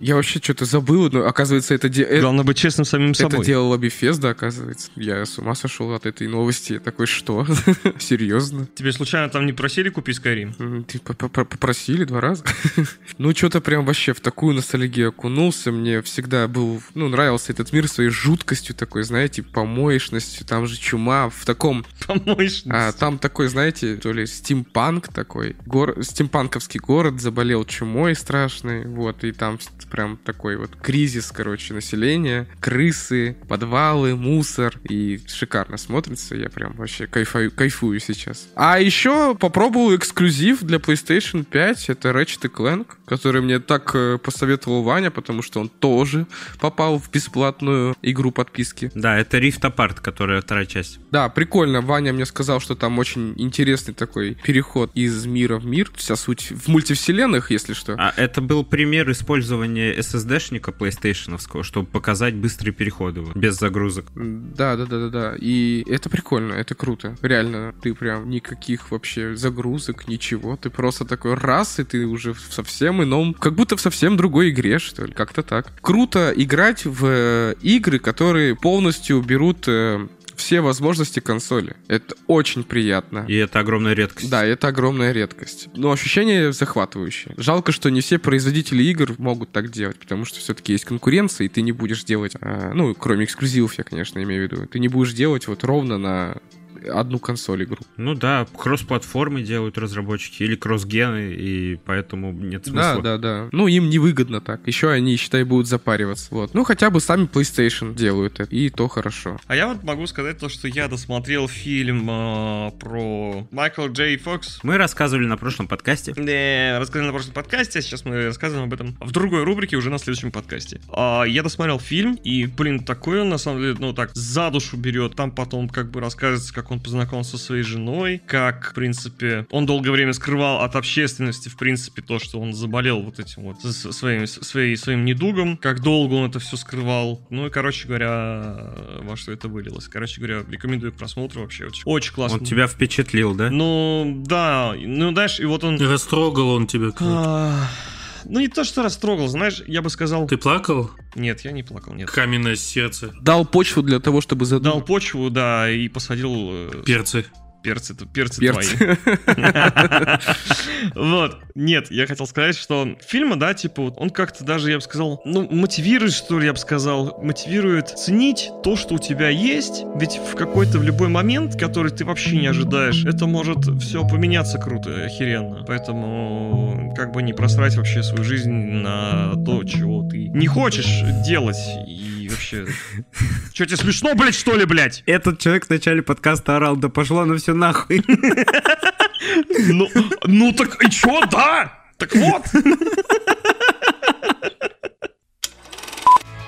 Я вообще что-то забыл, но оказывается, это... де- э- Главное быть честным самим это собой. делала Bethesda, оказывается. Я с ума сошел от этой новости. Я такой, что? Серьезно? Тебе случайно там не просили купить Skyrim? Ты по- по- попросили два раза? Ну, что-то прям вообще в такую ностальгию окунулся. Мне всегда был, ну, нравился этот мир своей жуткостью такой, знаете, помоечностью. Там же чума в таком... Помоешь? А, там такой, знаете, то ли стимпанк такой. Гор... Стимпанковский город заболел чумой страшной. Вот, и там прям такой вот кризис, короче, населения. Крысы, подвалы, мусор. И шикарно смотрится. Я прям вообще кайфую, кайфую сейчас. А еще попробовал эксклюзив для PlayStation 5. Это Ratchet Clank, который мне так э, посоветовал Ваня, потому что он тоже попал в бесплатную игру подписки. Да, это Rift Apart, которая вторая часть. Да, прикольно. Ваня мне сказал, что там очень интересный такой переход из мира в мир. Вся суть в мультивселенных, если что. А это был пример использования SSD-шника PlayStation, чтобы показать быстрые переходы, вот, без загрузок. Да, да, да, да, да. И это прикольно, это круто. Реально, ты прям никаких вообще загрузок, ничего. Ты просто такой раз, и ты уже в совсем ином, как будто в совсем другой игре, что ли. Как-то так. Круто играть в э, игры, которые полностью берут э, все возможности консоли. Это очень приятно. И это огромная редкость. Да, это огромная редкость. Но ощущение захватывающее. Жалко, что не все производители игр могут так делать, потому что все-таки есть конкуренция, и ты не будешь делать, а, ну, кроме эксклюзивов, я, конечно, имею в виду, ты не будешь делать вот ровно на одну консоль игру. Ну да, кросс-платформы делают разработчики или кросс-гены, и поэтому нет смысла. Да, да, да. Ну, им невыгодно так. Еще они, считай, будут запариваться. Вот. Ну, хотя бы сами PlayStation делают это, и то хорошо. А я вот могу сказать то, что я досмотрел фильм э, про Майкла Джей Фокс. Мы рассказывали на прошлом подкасте. Да, рассказали на прошлом подкасте, а сейчас мы рассказываем об этом в другой рубрике уже на следующем подкасте. А, я досмотрел фильм, и, блин, такой он, на самом деле, ну так, за душу берет. Там потом как бы рассказывается, как он познакомился со своей женой, как, в принципе, он долгое время скрывал от общественности, в принципе, то, что он заболел вот этим вот своим, своей, своим недугом, как долго он это все скрывал. Ну и, короче говоря, во что это вылилось. Короче говоря, рекомендую к просмотру вообще. Очень, очень классно. Он тебя впечатлил, да? Ну, да, ну, знаешь, и вот он... Растрогал он тебя. как? Ну, не то, что растрогал, знаешь, я бы сказал... Ты плакал? Нет, я не плакал, нет. Каменное сердце. Дал почву для того, чтобы Дал задал почву, да, и посадил э, Перцы. перцы, перцы, перцы. твои. Вот. Нет, я хотел сказать, что фильма, да, типа, вот он как-то даже, я бы сказал, ну, мотивирует, что ли, я бы сказал, мотивирует ценить то, что у тебя есть, ведь в какой-то, в любой момент, который ты вообще не ожидаешь, это может все поменяться круто, охеренно. Поэтому, как бы не просрать вообще свою жизнь на то, чего ты не хочешь делать, и вообще... Че, тебе смешно, блядь, что ли, блядь? Этот человек в начале подкаста орал, да пошло на все нахуй. Ну, ну так и чё, да? Так вот.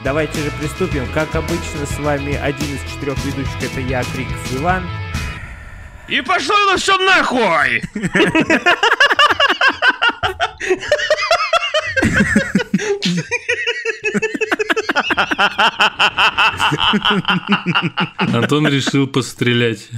Давайте же приступим. Как обычно, с вами один из четырех ведущих, это я, Криков Иван. И пошло на все нахуй! Антон решил пострелять.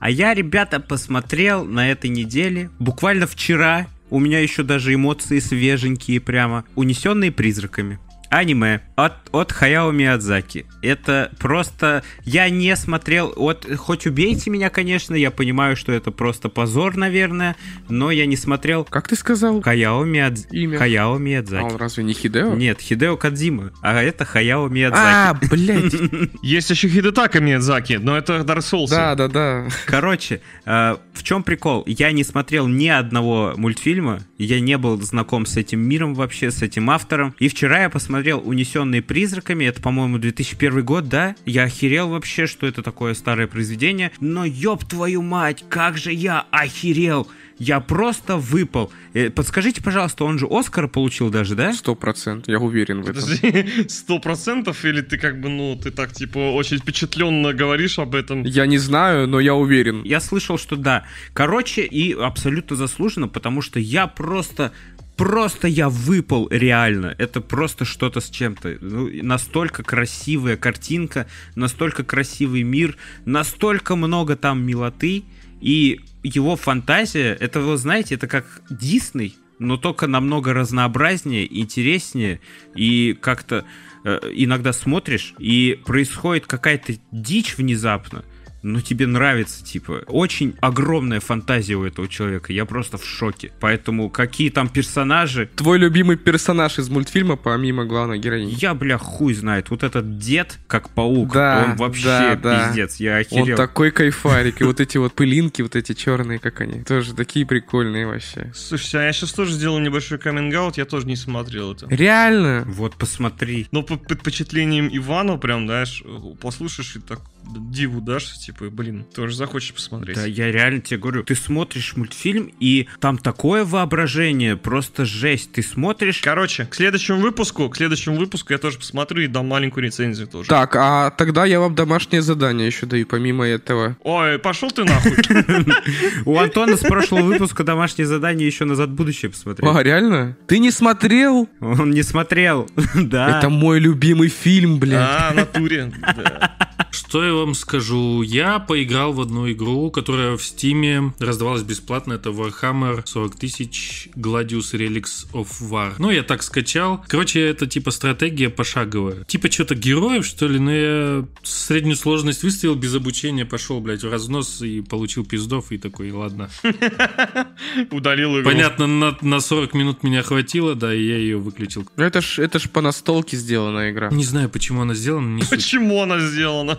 А я, ребята, посмотрел на этой неделе, буквально вчера, у меня еще даже эмоции свеженькие прямо, унесенные призраками. Аниме от, от Хаяо Миядзаки. Это просто... Я не смотрел... Вот, хоть убейте меня, конечно, я понимаю, что это просто позор, наверное, но я не смотрел Как ты сказал? Хаяо, Миядз... Имя. Хаяо А он Миядзаки. разве не Хидео? Нет, Хидео Кадзима, а это Хаяо Миядзаки. А, блядь. Есть еще Хидетака Миядзаки, но это Dark Souls. Да, да, да. Короче, э, в чем прикол? Я не смотрел ни одного мультфильма, я не был знаком с этим миром вообще, с этим автором. И вчера я посмотрел «Унесенные призраками», это, по-моему, 2001 год, да? Я охерел вообще, что это такое старое произведение. Но ёб твою мать, как же я охерел! Я просто выпал. Э, Подскажите, пожалуйста, он же Оскар получил даже, да? Сто процентов, я уверен в этом. Подожди, сто процентов или ты как бы, ну, ты так, типа, очень впечатленно говоришь об этом? Я не знаю, но я уверен. Я слышал, что да. Короче, и абсолютно заслуженно, потому что я просто Просто я выпал реально. Это просто что-то с чем-то. Ну, настолько красивая картинка, настолько красивый мир, настолько много там милоты. И его фантазия, это, вы знаете, это как Дисней, но только намного разнообразнее, интереснее. И как-то э, иногда смотришь, и происходит какая-то дичь внезапно, но тебе нравится, типа. Очень огромная фантазия у этого человека. Я просто в шоке. Поэтому какие там персонажи, Твой любимый персонаж из мультфильма, помимо главной героини. я, бля, хуй знает. Вот этот дед, как паук, Да, он вообще да, да. пиздец. Я Он охерел. такой кайфарик. И вот эти вот пылинки, вот эти черные, как они, тоже такие прикольные вообще. Слушайте, а я сейчас тоже сделаю небольшой каминг я тоже не смотрел это. Реально? Вот посмотри. Но по предпочтениям Ивана прям, знаешь, послушаешь и так диву дашь, типа, блин, тоже захочешь посмотреть. Да, я реально тебе говорю, ты смотришь мультфильм, и там такое воображение, просто жесть. Ты смотришь, Короче, к следующему выпуску, к следующему выпуску я тоже посмотрю и дам маленькую рецензию тоже. Так, а тогда я вам домашнее задание еще даю, помимо этого. Ой, пошел ты нахуй. у Антона с прошлого выпуска домашнее задание еще назад в будущее посмотреть. А, реально? Ты не смотрел? Он не смотрел, да. Это мой любимый фильм, блядь. А, натуре. да. Что я вам скажу? Я поиграл в одну игру, которая в Стиме раздавалась бесплатно. Это Warhammer 40 тысяч Gladius Relics of War. Ну, я так скачал. Короче, это типа стратегия пошаговая. Типа что-то героев, что ли, но я среднюю сложность выставил без обучения, пошел, блядь, в разнос и получил пиздов, и такой, ладно. Удалил игру. Понятно, на, на 40 минут меня хватило, да, и я ее выключил. Ну, Это ж, это ж по настолке сделана игра. Не знаю, почему она сделана, не суть. Почему она сделана?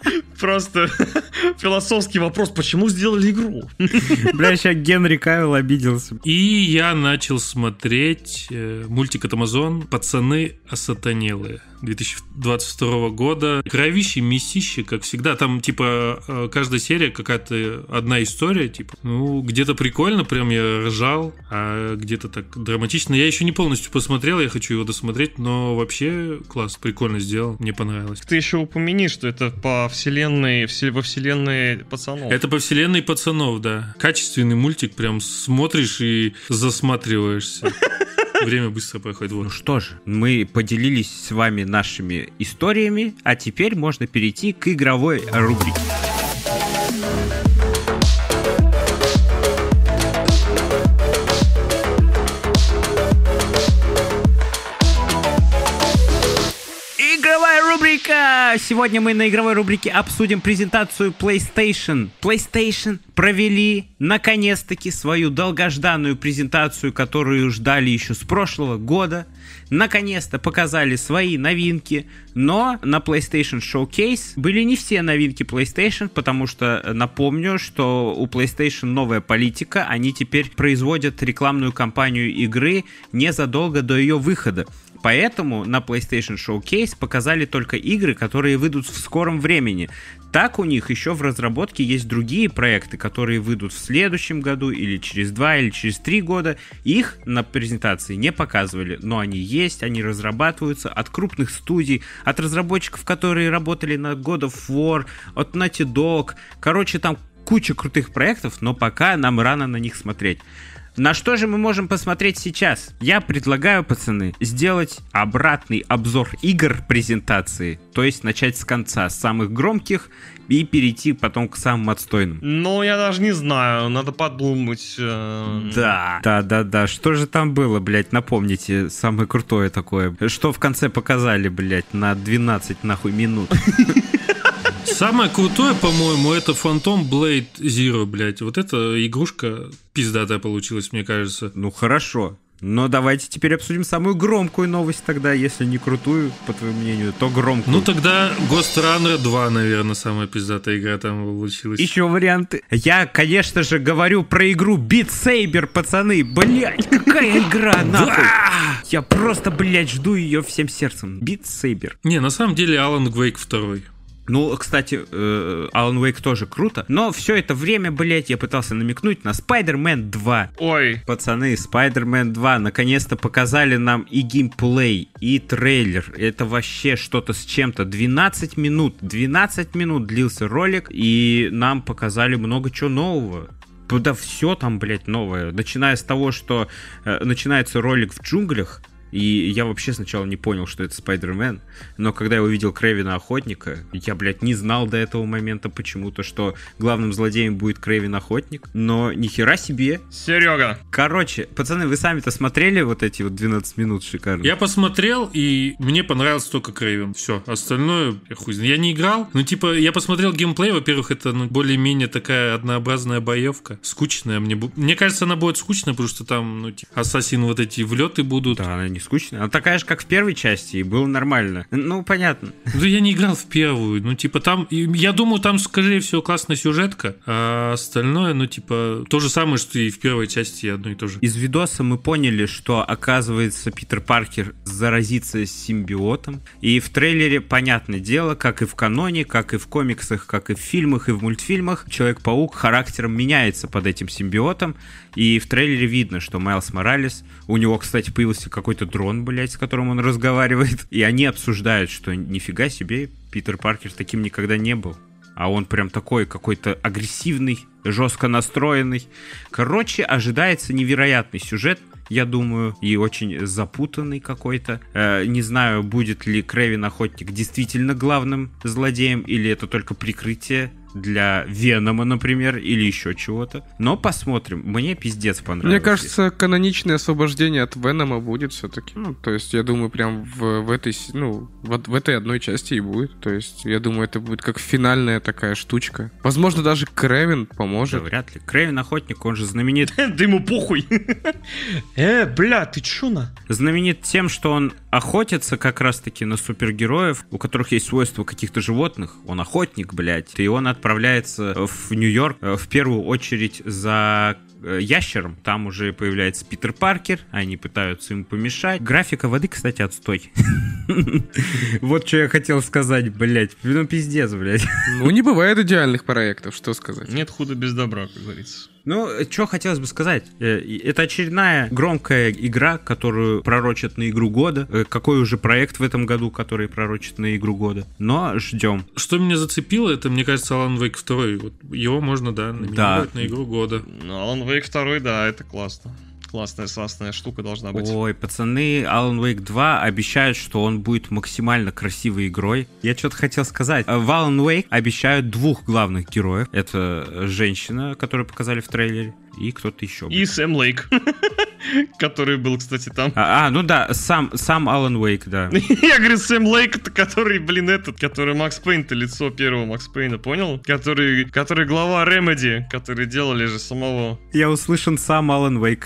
Просто философский вопрос, почему сделали игру? Бля, сейчас Генри Кавилл обиделся. И я начал смотреть э, мультик от Amazon «Пацаны осатанелые» 2022 года. Кровище, месище, как всегда. Там, типа, э, каждая серия какая-то одна история, типа. Ну, где-то прикольно, прям я ржал, а где-то так драматично. Я еще не полностью посмотрел, я хочу его досмотреть, но вообще класс, прикольно сделал, мне понравилось. Ты еще упомяни, что это по вселенной, все- во вселенной пацанов. Это по вселенной пацанов, да. Качественный мультик, прям смотришь и засматриваешься. Время быстро проходит. Ну Вот. что же, мы поделились с вами нашими историями, а теперь можно перейти к игровой рубрике. Сегодня мы на игровой рубрике обсудим презентацию PlayStation. PlayStation провели наконец-таки свою долгожданную презентацию, которую ждали еще с прошлого года. наконец-то показали свои новинки, но на PlayStation Showcase были не все новинки PlayStation, потому что э, напомню, что у PlayStation новая политика, они теперь производят рекламную кампанию игры незадолго до ее выхода. Поэтому на PlayStation Showcase показали только игры, которые выйдут в скором времени. Так у них еще в разработке есть другие проекты, которые выйдут в следующем году или через два или через три года. Их на презентации не показывали, но они есть, они разрабатываются от крупных студий, от разработчиков, которые работали на God of War, от Naughty Dog. Короче, там куча крутых проектов, но пока нам рано на них смотреть. На что же мы можем посмотреть сейчас? Я предлагаю, пацаны, сделать обратный обзор игр презентации, то есть начать с конца, с самых громких и перейти потом к самым отстойным. Ну, я даже не знаю, надо подумать. э, Да, да, да, да. Что же там было, блядь, напомните, самое крутое такое. Что в конце показали, блядь, на 12 нахуй минут. Самое крутое, по-моему, это Phantom Blade Zero, блядь. Вот эта игрушка пиздатая получилась, мне кажется. Ну хорошо. Но давайте теперь обсудим самую громкую новость тогда, если не крутую, по твоему мнению, то громкую. Ну тогда Ghost Runner 2, наверное, самая пиздатая игра там получилась. Еще варианты. Я, конечно же, говорю про игру Beat Saber, пацаны. Блять, какая игра, нахуй. Я просто, блядь, жду ее всем сердцем. Beat Saber. Не, на самом деле Alan Wake 2. Ну, кстати, э, Alan Wake тоже круто. Но все это время, блядь, я пытался намекнуть на Spider-Man 2. Ой, Пацаны, Spider-Man 2 наконец-то показали нам и геймплей, и трейлер. Это вообще что-то с чем-то. 12 минут. 12 минут длился ролик, и нам показали много чего нового. Да все там, блядь, новое. Начиная с того, что э, начинается ролик в джунглях, и я вообще сначала не понял, что это Спайдермен. Но когда я увидел Крэвина Охотника, я, блядь, не знал до этого момента почему-то, что главным злодеем будет Крэвин Охотник. Но нихера себе. Серега. Короче, пацаны, вы сами-то смотрели вот эти вот 12 минут шикарно? Я посмотрел, и мне понравился только Крейвен. Все, остальное, я хуй знает. Я не играл. Ну, типа, я посмотрел геймплей. Во-первых, это ну, более-менее такая однообразная боевка. Скучная. Мне, мне кажется, она будет скучная, потому что там, ну, типа, ассасин вот эти влеты будут. Да, она не скучная. Она такая же, как в первой части, и было нормально. Ну, понятно. Ну, я не играл в первую. Ну, типа, там... Я думаю, там, скорее всего, классная сюжетка. А остальное, ну, типа, то же самое, что и в первой части одно и то же. Из видоса мы поняли, что, оказывается, Питер Паркер заразится симбиотом. И в трейлере, понятное дело, как и в каноне, как и в комиксах, как и в фильмах, и в мультфильмах, Человек-паук характером меняется под этим симбиотом. И в трейлере видно, что Майлз Моралес, у него, кстати, появился какой-то дрон, блядь, с которым он разговаривает. И они обсуждают, что нифига себе, Питер Паркер таким никогда не был. А он прям такой какой-то агрессивный, жестко настроенный. Короче, ожидается невероятный сюжет, я думаю, и очень запутанный какой-то. Э, не знаю, будет ли Крэвин Охотник действительно главным злодеем, или это только прикрытие для Венома, например, или еще чего-то. Но посмотрим. Мне пиздец понравилось. Мне кажется, каноничное освобождение от Венома будет все-таки. Ну, то есть, я думаю, прям в, в этой, ну, вот в этой одной части и будет. То есть, я думаю, это будет как финальная такая штучка. Возможно, даже Крэвин Да, поможет. вряд ли. Крэвин Охотник, он же знаменит Да ему похуй. Э, бля, ты чё на? знаменит тем, что он охотится как раз-таки на супергероев, у которых есть свойства каких-то животных. Он охотник, блядь. И он отправляется в Нью-Йорк э, в первую очередь за э, ящером. Там уже появляется Питер Паркер, они пытаются ему помешать. Графика воды, кстати, отстой. Вот что я хотел сказать, блядь. Ну, пиздец, блядь. Ну, не бывает идеальных проектов, что сказать. Нет худа без добра, как говорится. Ну, что хотелось бы сказать. Э, Это очередная громкая игра, которую пророчат на игру года. Э, Какой уже проект в этом году, который пророчит на игру года. Но ждем. Что меня зацепило, это, мне кажется, Alan Wake 2. Вот его можно, да, номинировать на игру года. Ну, Alan Wake 2, да, это классно. Классная, классная штука должна быть. Ой, пацаны, Alan Wake 2 обещают, что он будет максимально красивой игрой. Я что-то хотел сказать. Э, В Alan Wake обещают двух главных героев. Это женщина, которую показали в трейлере, и кто-то еще. И Сэм Лейк, который был, кстати, там. А, а, ну да, сам, сам Alan Wake, да. Я говорю, Сэм Лейк, это который, блин, этот, который Max Payne -то, лицо первого Max Payne а, понял? Который, который глава Remedy, который делали же самого. Я услышан сам Alan Wake.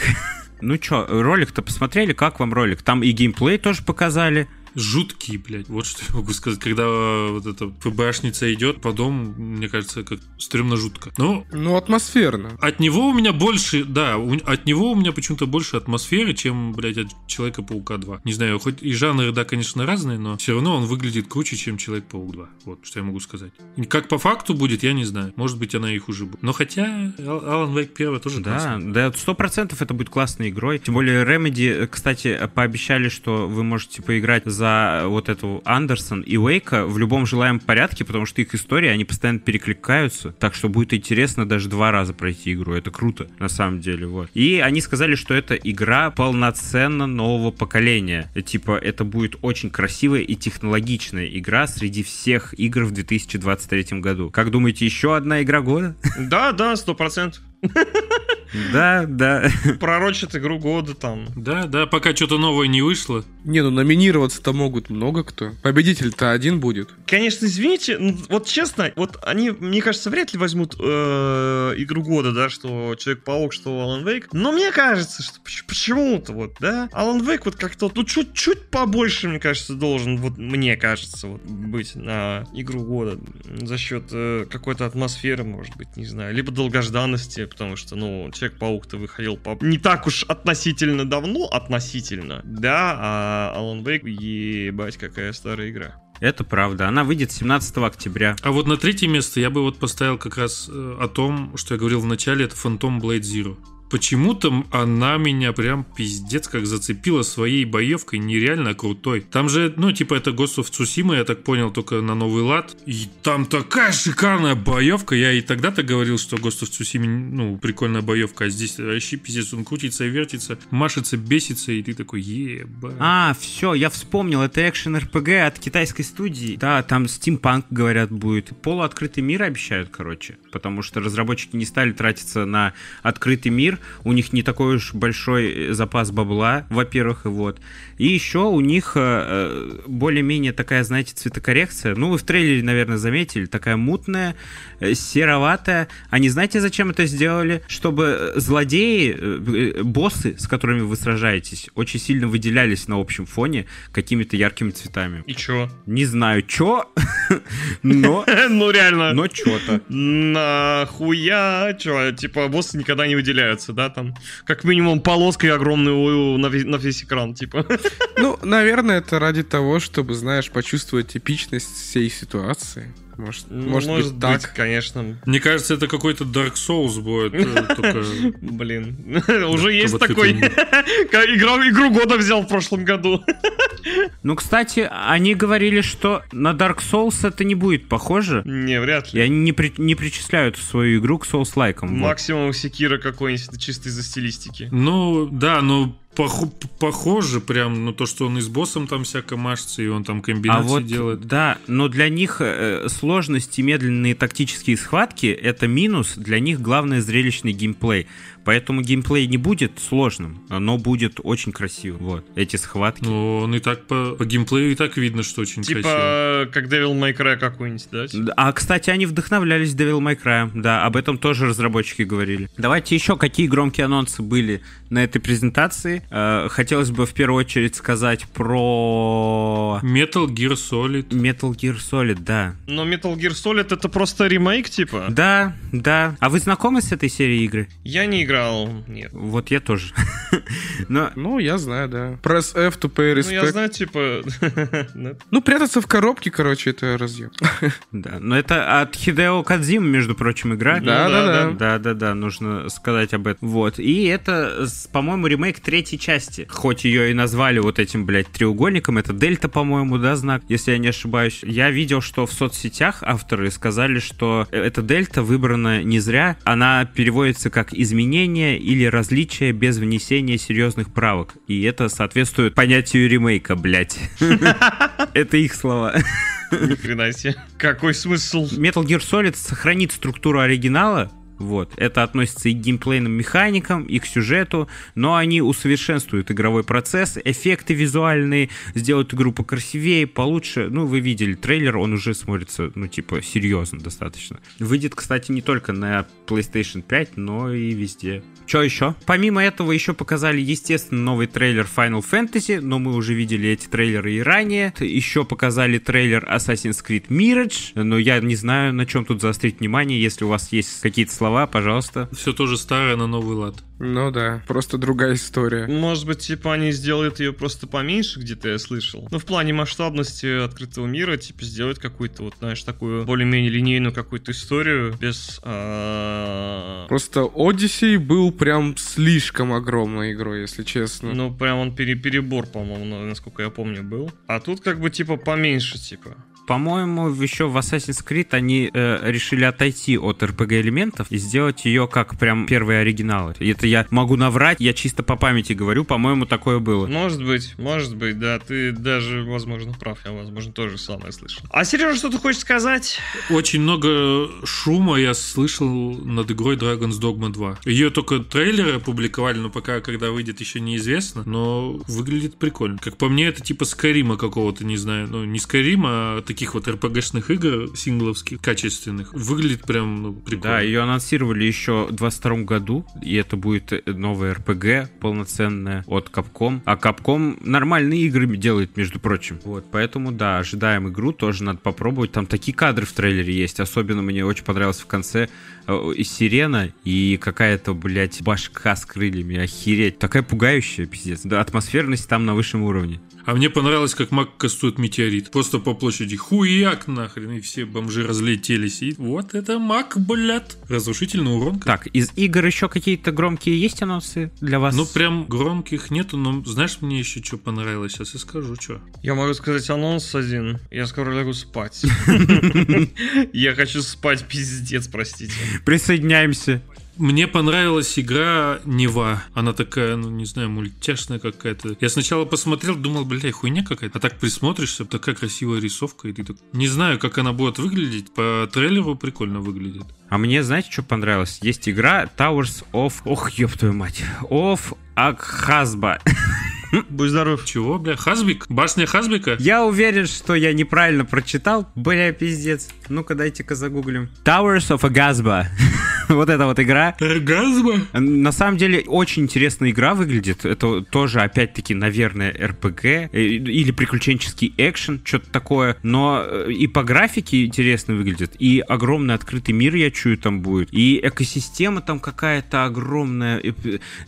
Ну чё, ролик-то посмотрели? Как вам ролик? Там и геймплей тоже показали. Жуткий, блядь. Вот что я могу сказать. Когда э, вот эта ФБшница идет по дому, мне кажется, как стрёмно жутко. Но Ну, атмосферно. от него у меня больше, да, у- от него у меня почему-то больше атмосферы, чем, блядь, от Человека-паука 2. Не знаю, хоть и жанры, да, конечно, разные, но все равно он выглядит круче, чем Человек-паук 2. Вот, что я могу сказать. И как по факту будет, я не знаю. Может быть, она и хуже будет. Но хотя Ал- Алан Вейк 1 тоже Да, классный. да, сто процентов это будет классной игрой. Тем более Remedy, э, кстати, пообещали, что вы можете поиграть за вот эту Андерсон и Уэйка в любом желаемом порядке, потому что их истории, они постоянно перекликаются. Так что будет интересно даже два раза пройти игру. Это круто, на самом деле. Вот. И они сказали, что это игра полноценно нового поколения. Типа, это будет очень красивая и технологичная игра среди всех игр в 2023 году. Как думаете, еще одна игра года? Да, да, сто процентов. Да, да. Пророчат игру года там. Да, да, пока что-то новое не вышло. Не, ну номинироваться-то могут много кто. Победитель-то один будет. Конечно, извините, ну, вот честно, вот они, мне кажется, вряд ли возьмут э, игру года, да, что Человек-паук, что Alan Wake. Но мне кажется, что поч- почему-то вот, да, Alan Wake вот как-то, ну, чуть-чуть побольше, мне кажется, должен, вот мне кажется, вот быть на игру года за счет э, какой-то атмосферы, может быть, не знаю, либо долгожданности, потому что, ну, Человек-паук-то выходил по... не так уж относительно давно, относительно, да, а Alan Wake, ебать, какая старая игра. Это правда. Она выйдет 17 октября. А вот на третье место я бы вот поставил как раз э, о том, что я говорил в начале, это Phantom Blade Zero. Почему-то она меня прям пиздец как зацепила своей боевкой нереально крутой. Там же, ну, типа, это Ghost of Tsushima, я так понял, только на новый лад. И там такая шикарная боевка. Я и тогда-то говорил, что Ghost of Tsushima, ну, прикольная боевка. А здесь вообще пиздец, он крутится и вертится, машется, бесится, и ты такой, ебать. А, все, я вспомнил, это экшен РПГ от китайской студии. Да, там стимпанк, говорят, будет. Полуоткрытый мир обещают, короче. Потому что разработчики не стали тратиться на открытый мир. У них не такой уж большой э, запас бабла, во-первых, и вот. И еще у них э, э, более-менее такая, знаете, цветокоррекция. Ну, вы в трейлере, наверное, заметили. Такая мутная, э, сероватая. Они знаете, зачем это сделали? Чтобы злодеи, э, э, боссы, с которыми вы сражаетесь, очень сильно выделялись на общем фоне какими-то яркими цветами. И чё? Не знаю, чё, но, Ну реально. но чё-то. Нахуя? Чё, типа боссы никогда не выделяются, да, там? Как минимум полоской огромную на весь, на весь экран, типа. Ну, наверное, это ради того, чтобы, знаешь, почувствовать эпичность всей ситуации. Может, Ну, может, быть, так. конечно. Мне кажется, это какой-то Dark Souls будет, э, Блин. Уже есть такой. Игру года взял в прошлом году. Ну, кстати, они говорили, что на Dark Souls это не будет похоже. Не, вряд И ли. они не, при- не причисляют свою игру к Souls-лайкам. вот. Максимум Секира какой-нибудь чисто из-за стилистики. Ну, да, но пох- похоже прям, ну, то, что он и с боссом там всяко машется, и он там А комбинации вот, делает. да, но для них э, сложность и медленные тактические схватки — это минус, для них главное зрелищный геймплей. Поэтому геймплей не будет сложным, но будет очень красивым. Вот, эти схватки. Ну, он и так по, по геймплею и так видно, что очень красиво. Типа, как Devil May Cry какой-нибудь, да? Да, А, кстати, они вдохновлялись Devil May Cry. Да, об этом тоже разработчики говорили. Давайте еще какие громкие анонсы были на этой презентации. Э, Хотелось бы в первую очередь сказать про Metal Gear Solid. Metal Gear Solid, да. Но Metal Gear Solid это просто ремейк, типа? Да, да. А вы знакомы с этой серией игры? Я не играл, нет. Вот я тоже. Но Ну, я знаю, да. Press F to pay Ну, я respect. знаю, типа... Ну, прятаться в коробке, короче, это разъем. Да, но это от Хидео Кадзимы, между прочим, игра. Ну Да, да, да. Да, да, да, нужно сказать об этом. Вот. И это, по-моему, ремейк третьей части. Хоть ее и назвали вот этим, блядь, треугольником. Это Дельта, по-моему, да, знак, если я не ошибаюсь. Я видел, что в соцсетях авторы сказали, что эта Дельта выбрана не зря. Она переводится как изменение или различие без внесения серьезных правок. И это соответствует понятию ремейка, блядь. Это их слова. Ни хрена себе. Какой смысл? Metal Gear Solid сохранит структуру оригинала, Вот. Это относится и к геймплейным механикам, и к сюжету, но они усовершенствуют игровой процесс, эффекты визуальные, сделают игру покрасивее, получше. Ну, вы видели трейлер, он уже смотрится, ну, типа, серьезно достаточно. Выйдет, кстати, не только на PlayStation 5, но и везде. Что еще? Помимо этого еще показали, естественно, новый трейлер Final Fantasy, но мы уже видели эти трейлеры и ранее. Еще показали трейлер Assassin's Creed Mirage, но я не знаю, на чем тут заострить внимание. Если у вас есть какие-то пожалуйста. Все тоже старое на новый лад. Ну да, просто другая история. Может быть, типа они сделают ее просто поменьше, где-то я слышал. Ну, в плане масштабности открытого мира, типа сделать какую-то, вот, знаешь, такую более-менее линейную какую-то историю без... а, Просто Odyssey был прям слишком огромной игрой, если честно. Ну, прям он пере- перебор, по-моему, на- насколько я помню, был. А тут как бы типа поменьше, типа. По-моему, еще в Assassin's Creed они э, решили отойти от RPG элементов и сделать ее как прям первые оригиналы. Это я могу наврать, я чисто по памяти говорю, по-моему, такое было. Может быть, может быть, да, ты даже, возможно, прав, я, возможно, тоже самое слышал. А Сережа, что ты хочешь сказать? Очень много шума я слышал над игрой Dragon's Dogma 2. Ее только трейлеры опубликовали, но пока, когда выйдет, еще неизвестно. Но выглядит прикольно. Как по мне, это типа Скайрима какого-то, не знаю. Ну, не Скайрима, а таких вот RPG-шных игр сингловских, качественных. Выглядит прям ну, прикольно. Да, ее анонсировали еще в 22 году, и это будет э, новая RPG полноценная от Capcom. А Capcom нормальные игры делает, между прочим. Вот, поэтому, да, ожидаем игру, тоже надо попробовать. Там такие кадры в трейлере есть, особенно мне очень понравилось в конце э, и сирена, и какая-то, блядь, башка с крыльями, охереть. Такая пугающая, пиздец. Да, атмосферность там на высшем уровне. А мне понравилось, как маг кастует метеорит. Просто по площади хуяк нахрен, и все бомжи разлетелись. И вот это маг, блядь. Разрушительный урон. Так, из игр еще какие-то громкие есть анонсы для вас? Ну, прям громких нету, но знаешь, мне еще что понравилось? Сейчас я скажу, что. Я могу сказать анонс один. Я скоро лягу спать. Я хочу спать, пиздец, простите. Присоединяемся. Мне понравилась игра Нева. Она такая, ну, не знаю, мультяшная какая-то. Я сначала посмотрел, думал, бля, хуйня какая-то. А так присмотришься, такая красивая рисовка. И ты так... Не знаю, как она будет выглядеть. По трейлеру прикольно выглядит. А мне, знаете, что понравилось? Есть игра Towers of... Ох, ёб твою мать. Of Акхазба. Будь здоров. Чего, бля? Хазбик? Башня Хазбика? Я уверен, что я неправильно прочитал. Бля, пиздец. Ну-ка, дайте-ка загуглим. Towers of Agazba. вот эта вот игра. Оргазма? На самом деле, очень интересная игра выглядит. Это тоже, опять-таки, наверное, RPG э, или приключенческий экшен, что-то такое. Но э, и по графике интересно выглядит, и огромный открытый мир, я чую, там будет, и экосистема там какая-то огромная.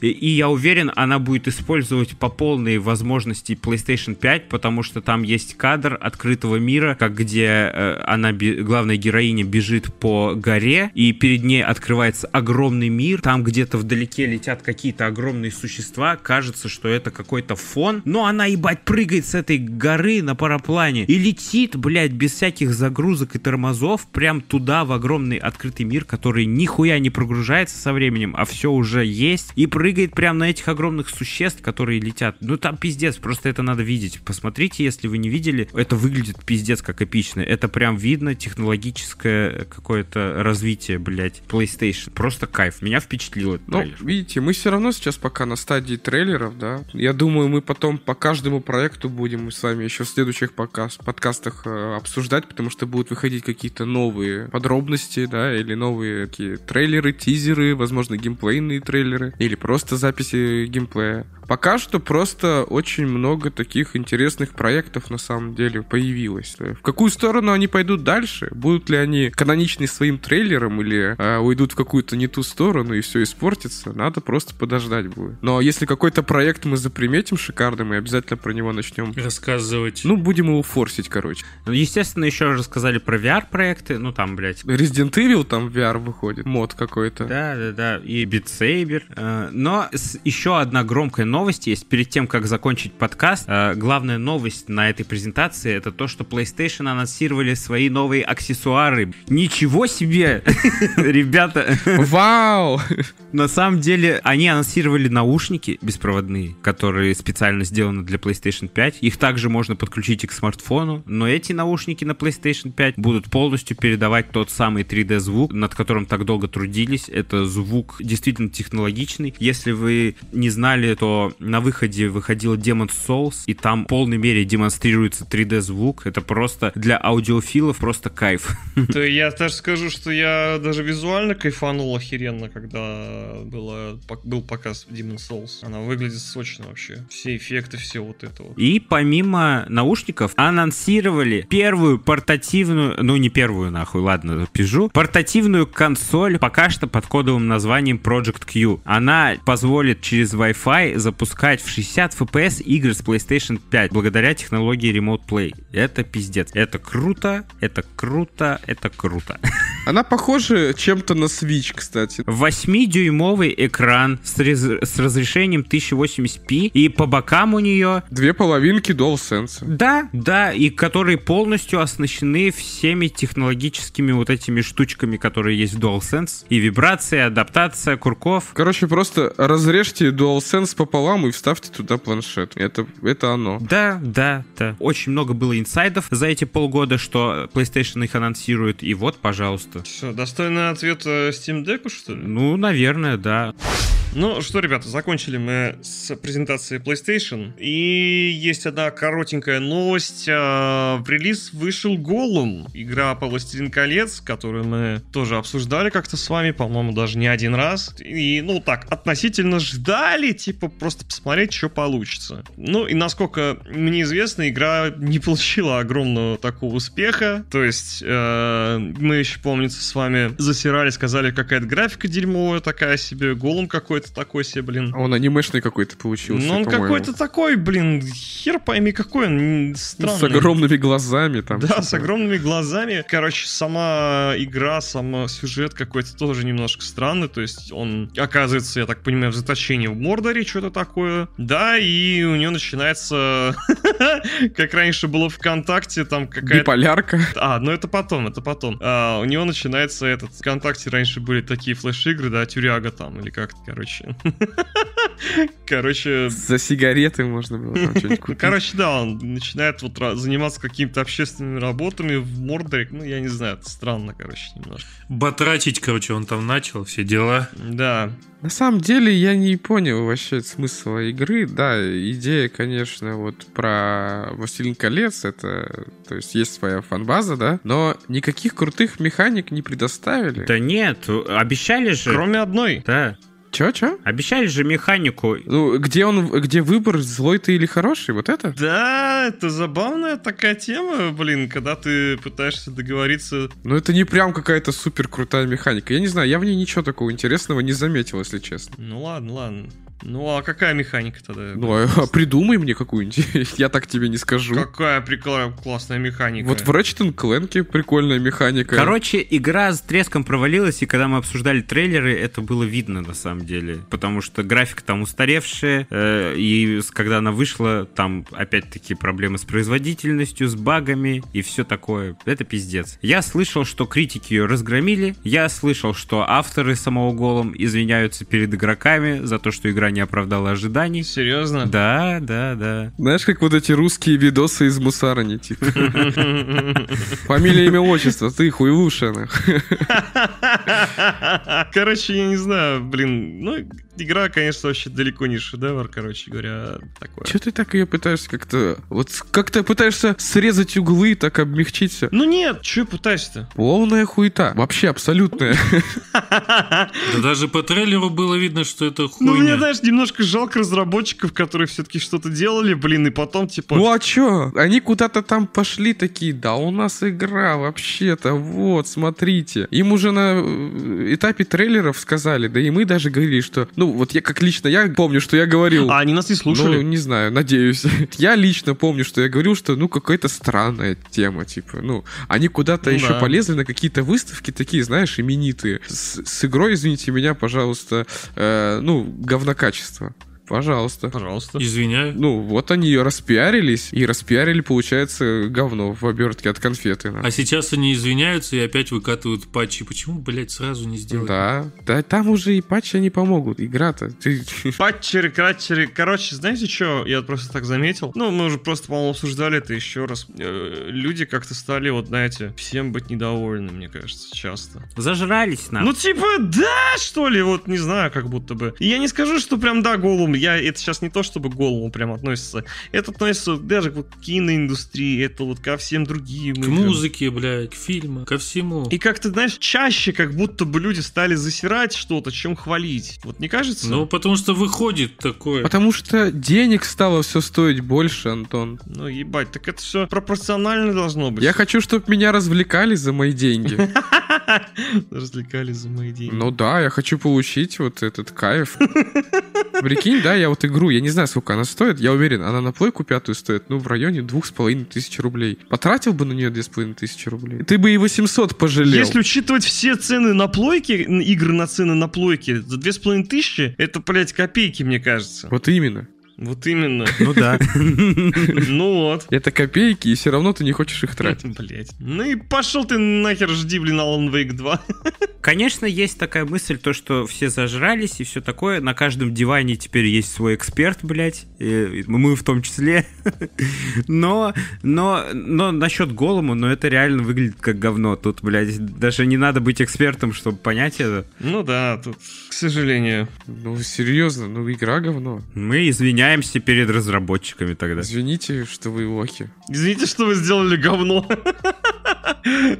И, я уверен, она будет использовать по полной возможности PlayStation 5, потому что там есть кадр открытого мира, как где э, она, главная героиня, бежит по горе, и перед ней открывается огромный мир, там где-то вдалеке летят какие-то огромные существа, кажется, что это какой-то фон, но она, ебать, прыгает с этой горы на параплане и летит, блядь, без всяких загрузок и тормозов прям туда, в огромный открытый мир, который нихуя не прогружается со временем, а все уже есть, и прыгает прям на этих огромных существ, которые летят. Ну там пиздец, просто это надо видеть. Посмотрите, если вы не видели, это выглядит пиздец как эпично. Это прям видно технологическое какое-то развитие, блядь, PlayStation. Просто кайф. Меня впечатлило этот Ну, трейлер. видите, мы все равно сейчас пока на стадии трейлеров, да. Я думаю, мы потом по каждому проекту будем с вами еще в следующих показ- подкастах э, обсуждать, потому что будут выходить какие-то новые подробности, да, или новые такие трейлеры, тизеры, возможно, геймплейные трейлеры, или просто записи геймплея. Пока что просто очень много таких интересных проектов на самом деле появилось. В какую сторону они пойдут дальше? Будут ли они каноничны своим трейлером или э, уйдут в какую-то не ту сторону и все испортится? Надо просто подождать будет. Но если какой-то проект мы заприметим шикарный, мы обязательно про него начнем. Рассказывать. Ну, будем его форсить, короче. Ну, естественно, еще рассказали про VR-проекты, ну там, блядь, Resident Evil там в VR выходит, мод какой-то. Да, да, да, и Beat Saber. Э, Но с- еще одна громкая новость, новость есть. Перед тем, как закончить подкаст, э, главная новость на этой презентации это то, что PlayStation анонсировали свои новые аксессуары. Ничего себе! Ребята, Вау! на самом деле они анонсировали наушники беспроводные, которые специально сделаны для PlayStation 5. Их также можно подключить и к смартфону, но эти наушники на PlayStation 5 будут полностью передавать тот самый 3D звук, над которым так долго трудились. Это звук действительно технологичный. Если вы не знали, то на выходе выходил Demon's Souls, и там в полной мере демонстрируется 3D звук. Это просто для аудиофилов просто кайф. То я даже скажу, что я даже визуально кайфанул охеренно, когда было, был показ Demon Souls. Она выглядит сочно вообще. Все эффекты, все вот это вот. И помимо наушников анонсировали первую портативную, ну не первую нахуй, ладно, пижу, портативную консоль пока что под кодовым названием Project Q. Она позволит через Wi-Fi запускать в 60 FPS игры с PlayStation 5 благодаря технологии Remote Play. Это пиздец. Это круто, это круто, это круто. Она похожа чем-то на Switch, кстати. 8-дюймовый экран с, рез- с разрешением 1080p и по бокам у нее Две половинки DualSense. Да, да, и которые полностью оснащены всеми технологическими вот этими штучками, которые есть в DualSense. И вибрация, адаптация, курков. Короче, просто разрежьте DualSense пополам и вставьте туда планшет. Это, это оно. Да, да, да. Очень много было инсайдов за эти полгода, что PlayStation их анонсирует. И вот, пожалуйста. Что, достойный ответ э, Steam Deck, что ли? Ну, наверное, да. Ну что, ребята, закончили мы с презентацией PlayStation. И есть одна коротенькая новость. А, В релиз вышел Голум. Игра по «Властелин колец», которую мы тоже обсуждали как-то с вами, по-моему, даже не один раз. И, ну, так, относительно ждали, типа, просто посмотреть, что получится. Ну, и насколько мне известно, игра не получила огромного такого успеха. То есть, э, мы еще, помнится, с вами засирали, сказали, какая-то графика дерьмовая такая себе, голым какой-то такой себе, блин. А Он анимешный какой-то получился, Ну, он какой-то такой, блин, хер пойми какой он, странный. С огромными глазами там. Да, типа. с огромными глазами. Короче, сама игра, сам сюжет какой-то тоже немножко странный. То есть он оказывается, я так понимаю, в заточении в Мордоре, что-то такое. Да, и у нее начинается, как раньше было ВКонтакте, там какая-то... Биполярка. А, ну это потом, это потом. А, у него начинается этот... ВКонтакте раньше были такие флеш-игры, да, тюряга там, или как-то, короче. Короче, За сигареты можно было там что-нибудь ну, купить. короче, да, он начинает вот заниматься какими-то общественными работами в Мордоре. Ну, я не знаю, это странно, короче, немножко. Батрачить, короче, он там начал, все дела. Да. На самом деле я не понял вообще смысла игры. Да, идея, конечно, вот про Властелин колец, это, то есть есть своя фанбаза, да, но никаких крутых механик не предоставили. Да нет, обещали же... Кроме одной. Да, Чё, чё? обещали же механику. Ну, где он, где выбор, злой ты или хороший, вот это? Да, это забавная такая тема, блин, когда ты пытаешься договориться. Ну, это не прям какая-то супер крутая механика. Я не знаю, я в ней ничего такого интересного не заметил, если честно. Ну ладно, ладно. Ну а какая механика тогда? Ну, а, а придумай мне какую-нибудь, я так тебе не скажу. Какая прикольная, классная механика. Вот в Ratchet Clank прикольная механика. Короче, игра с треском провалилась, и когда мы обсуждали трейлеры, это было видно на самом деле. Потому что графика там устаревшая, э, и когда она вышла, там опять-таки проблемы с производительностью, с багами и все такое. Это пиздец. Я слышал, что критики ее разгромили. Я слышал, что авторы самого голом извиняются перед игроками за то, что игра не оправдала ожиданий. Серьезно? Да, да, да. Знаешь, как вот эти русские видосы из мусарани, типа. Фамилия, имя, отчество, ты хуйлушина. Короче, я не знаю, блин, ну, игра, конечно, вообще далеко не шедевр, короче говоря, такое. Че ты так ее пытаешься как-то... Вот как-то пытаешься срезать углы, так обмягчить все. Ну нет, что пытаешься? Полная хуета. Вообще абсолютная. Да даже по трейлеру было видно, что это Ну, мне, хуйня. знаешь, немножко жалко разработчиков, которые все-таки что-то делали, блин, и потом, типа... Ну а чё? Они куда-то там пошли такие, да у нас игра вообще-то, вот, смотрите. Им уже на э, этапе трейлеров сказали, да и мы даже говорили, что... Ну, вот я как лично, я помню, что я говорил... А они нас не Ну, слушали? не знаю, надеюсь. Я лично помню, что я говорил, что, ну, какая-то странная тема, типа, ну, они куда-то Ну еще да. полезли на какие-то выставки такие, знаешь, именитые. С, с игрой, извините меня, пожалуйста, э, ну, говнокачество. Пожалуйста. Пожалуйста. Извиняю. Ну, вот они ее распиарились, и распиарили, получается, говно в обертке от конфеты. А сейчас они извиняются и опять выкатывают патчи. Почему, блядь, сразу не сделать? Да. Да там уже и патчи не помогут. Игра-то. Ты... Патчеры, кратчеры. Короче, знаете что? Я просто так заметил. Ну, мы уже просто, по-моему, обсуждали это еще раз. Э, Люди как-то стали, вот, знаете, всем быть недовольны, мне кажется, часто. Зажрались нам. Ну, типа, да, что ли, вот, не знаю, как будто бы. И я не скажу, что прям, да, голым, я, это сейчас не то, чтобы к голому прям относится. Это относится даже вот к киноиндустрии, это вот ко всем другим. К играм. музыке, блядь, к фильму, ко всему. И как-то, знаешь, чаще как будто бы люди стали засирать что-то, чем хвалить. Вот не кажется? Ну, потому что выходит такое. Потому что денег стало все стоить больше, Антон. Ну, ебать, так это все пропорционально должно быть. Я хочу, чтобы меня развлекали за мои деньги. Развлекались за мои деньги. Ну да, я хочу получить вот этот кайф. Прикинь, да, я вот игру, я не знаю, сколько она стоит, я уверен, она на плойку пятую стоит, ну, в районе двух с половиной тысяч рублей. Потратил бы на нее две с половиной тысячи рублей. Ты бы и 800 пожалел. Если учитывать все цены на плойке, н- игры на цены на плойке, за две с половиной тысячи, это, блядь, копейки, мне кажется. Вот именно. Вот именно. Ну да. Ну вот. Это копейки, и все равно ты не хочешь их тратить. Блять. Ну и пошел ты нахер, жди, блин, Alan Wake 2. Конечно, есть такая мысль, то, что все зажрались и все такое. На каждом диване теперь есть свой эксперт, блядь. И мы в том числе. Но, но, но насчет голому, но это реально выглядит как говно. Тут, блядь, даже не надо быть экспертом, чтобы понять это. Ну да, тут, к сожалению. Ну, серьезно, ну игра говно. Мы извиняемся перед разработчиками тогда. Извините, что вы лохи. Извините, что вы сделали говно.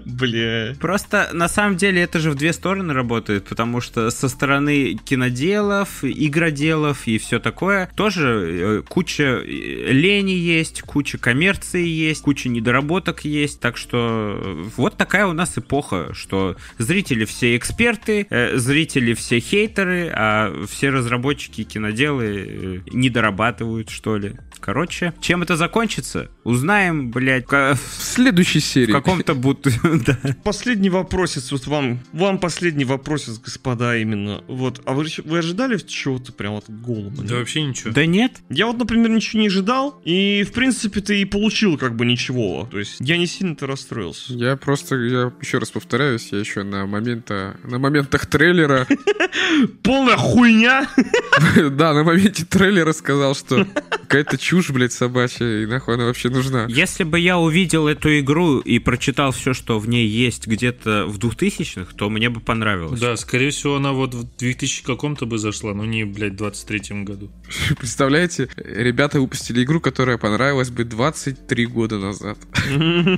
Бля. Просто на самом деле это же в две стороны работает, потому что со стороны киноделов, игроделов и все такое тоже э, куча э, лени есть, куча коммерции есть, куча недоработок есть. Так что э, вот такая у нас эпоха, что зрители все эксперты, зрители все хейтеры, а все разработчики и киноделы э, не дорабатывают, что ли. Короче, чем это закончится, узнаем, блядь, В следующей в серии. каком-то будто... да. Последний вопросец вот вам. Вам последний вопросец, господа, именно. Вот, а вы, вы ожидали чего-то прям вот голого? Да вообще ничего. Да нет, Я вот, например, ничего не ожидал, и, в принципе-то, и получил как бы ничего. То есть, я не сильно-то расстроился. Я просто, я еще раз повторяюсь, я еще на момента, на моментах трейлера, Полная хуйня! да, на моменте трейлера сказал, что какая-то чушь, блядь, собачья, и нахуй она вообще нужна. если бы я увидел эту игру и прочитал все, что в ней есть где-то в 2000-х, то мне бы понравилось. Да, скорее всего, она вот в 2000 каком-то бы зашла, но не, блядь, в 23 году. Представляете, ребята выпустили игру, которая понравилась бы 23 года назад.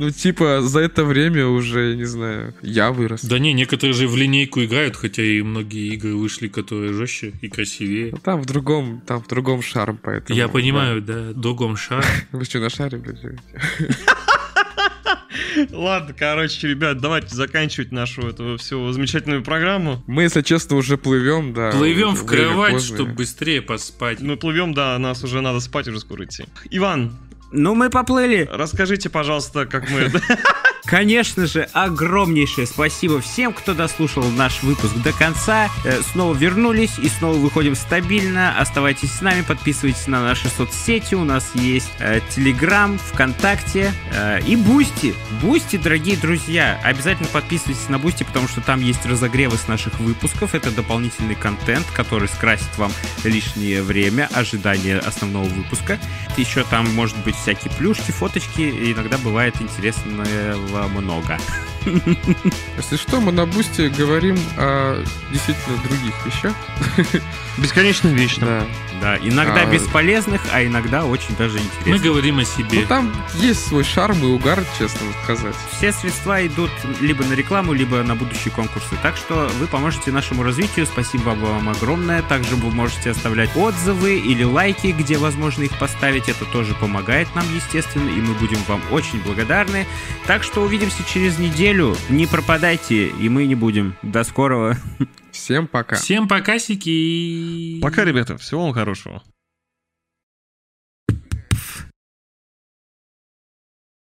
Ну, типа, за это время уже, я не знаю, я вырос. Да не, некоторые же в линейку играют, хотя и многие игры вышли, которые жестче и красивее. Ну, Там в другом, там в другом шарм, поэтому... Я понимаю, да, другом шар. да. Вы что, на шаре, блядь? Ладно, короче, ребят, давайте заканчивать нашу эту всю замечательную программу. Мы, если честно, уже плывем, да. Плывем в кровать, позднее. чтобы быстрее поспать. Мы плывем, да, нас уже надо спать, уже скоро идти. Иван, Ну, мы поплыли. расскажите, пожалуйста, как мы... Конечно же, огромнейшее спасибо всем, кто дослушал наш выпуск до конца. Э, Снова вернулись и снова выходим стабильно. Оставайтесь с нами, подписывайтесь на наши соцсети. У нас есть э, Телеграм, ВКонтакте э, и Бусти. Бусти, дорогие друзья, обязательно подписывайтесь на Бусти, потому что там есть разогревы с наших выпусков. Это дополнительный контент, который скрасит вам лишнее время ожидания основного выпуска. Еще там может быть всякие плюшки, фоточки. Иногда бывает интересного много. Если что, мы на Бусти говорим о действительно других вещах. Бесконечно вечно. Да. Да, иногда А. бесполезных, а иногда очень даже Мы интересных. говорим о Ну себе. там есть свой шарм и угар, честно сказать. Все средства идут либо на рекламу, либо на будущие конкурсы. Так что вы поможете нашему развитию. Спасибо вам огромное. Также вы можете оставлять отзывы или лайки, где возможно их поставить. Это тоже помогает нам, естественно, и мы будем вам очень благодарны. Так что увидимся через неделю. Не пропадайте, и мы не будем. До скорого. Всем пока. Всем покасики. Пока, ребята, всего вам хорошего.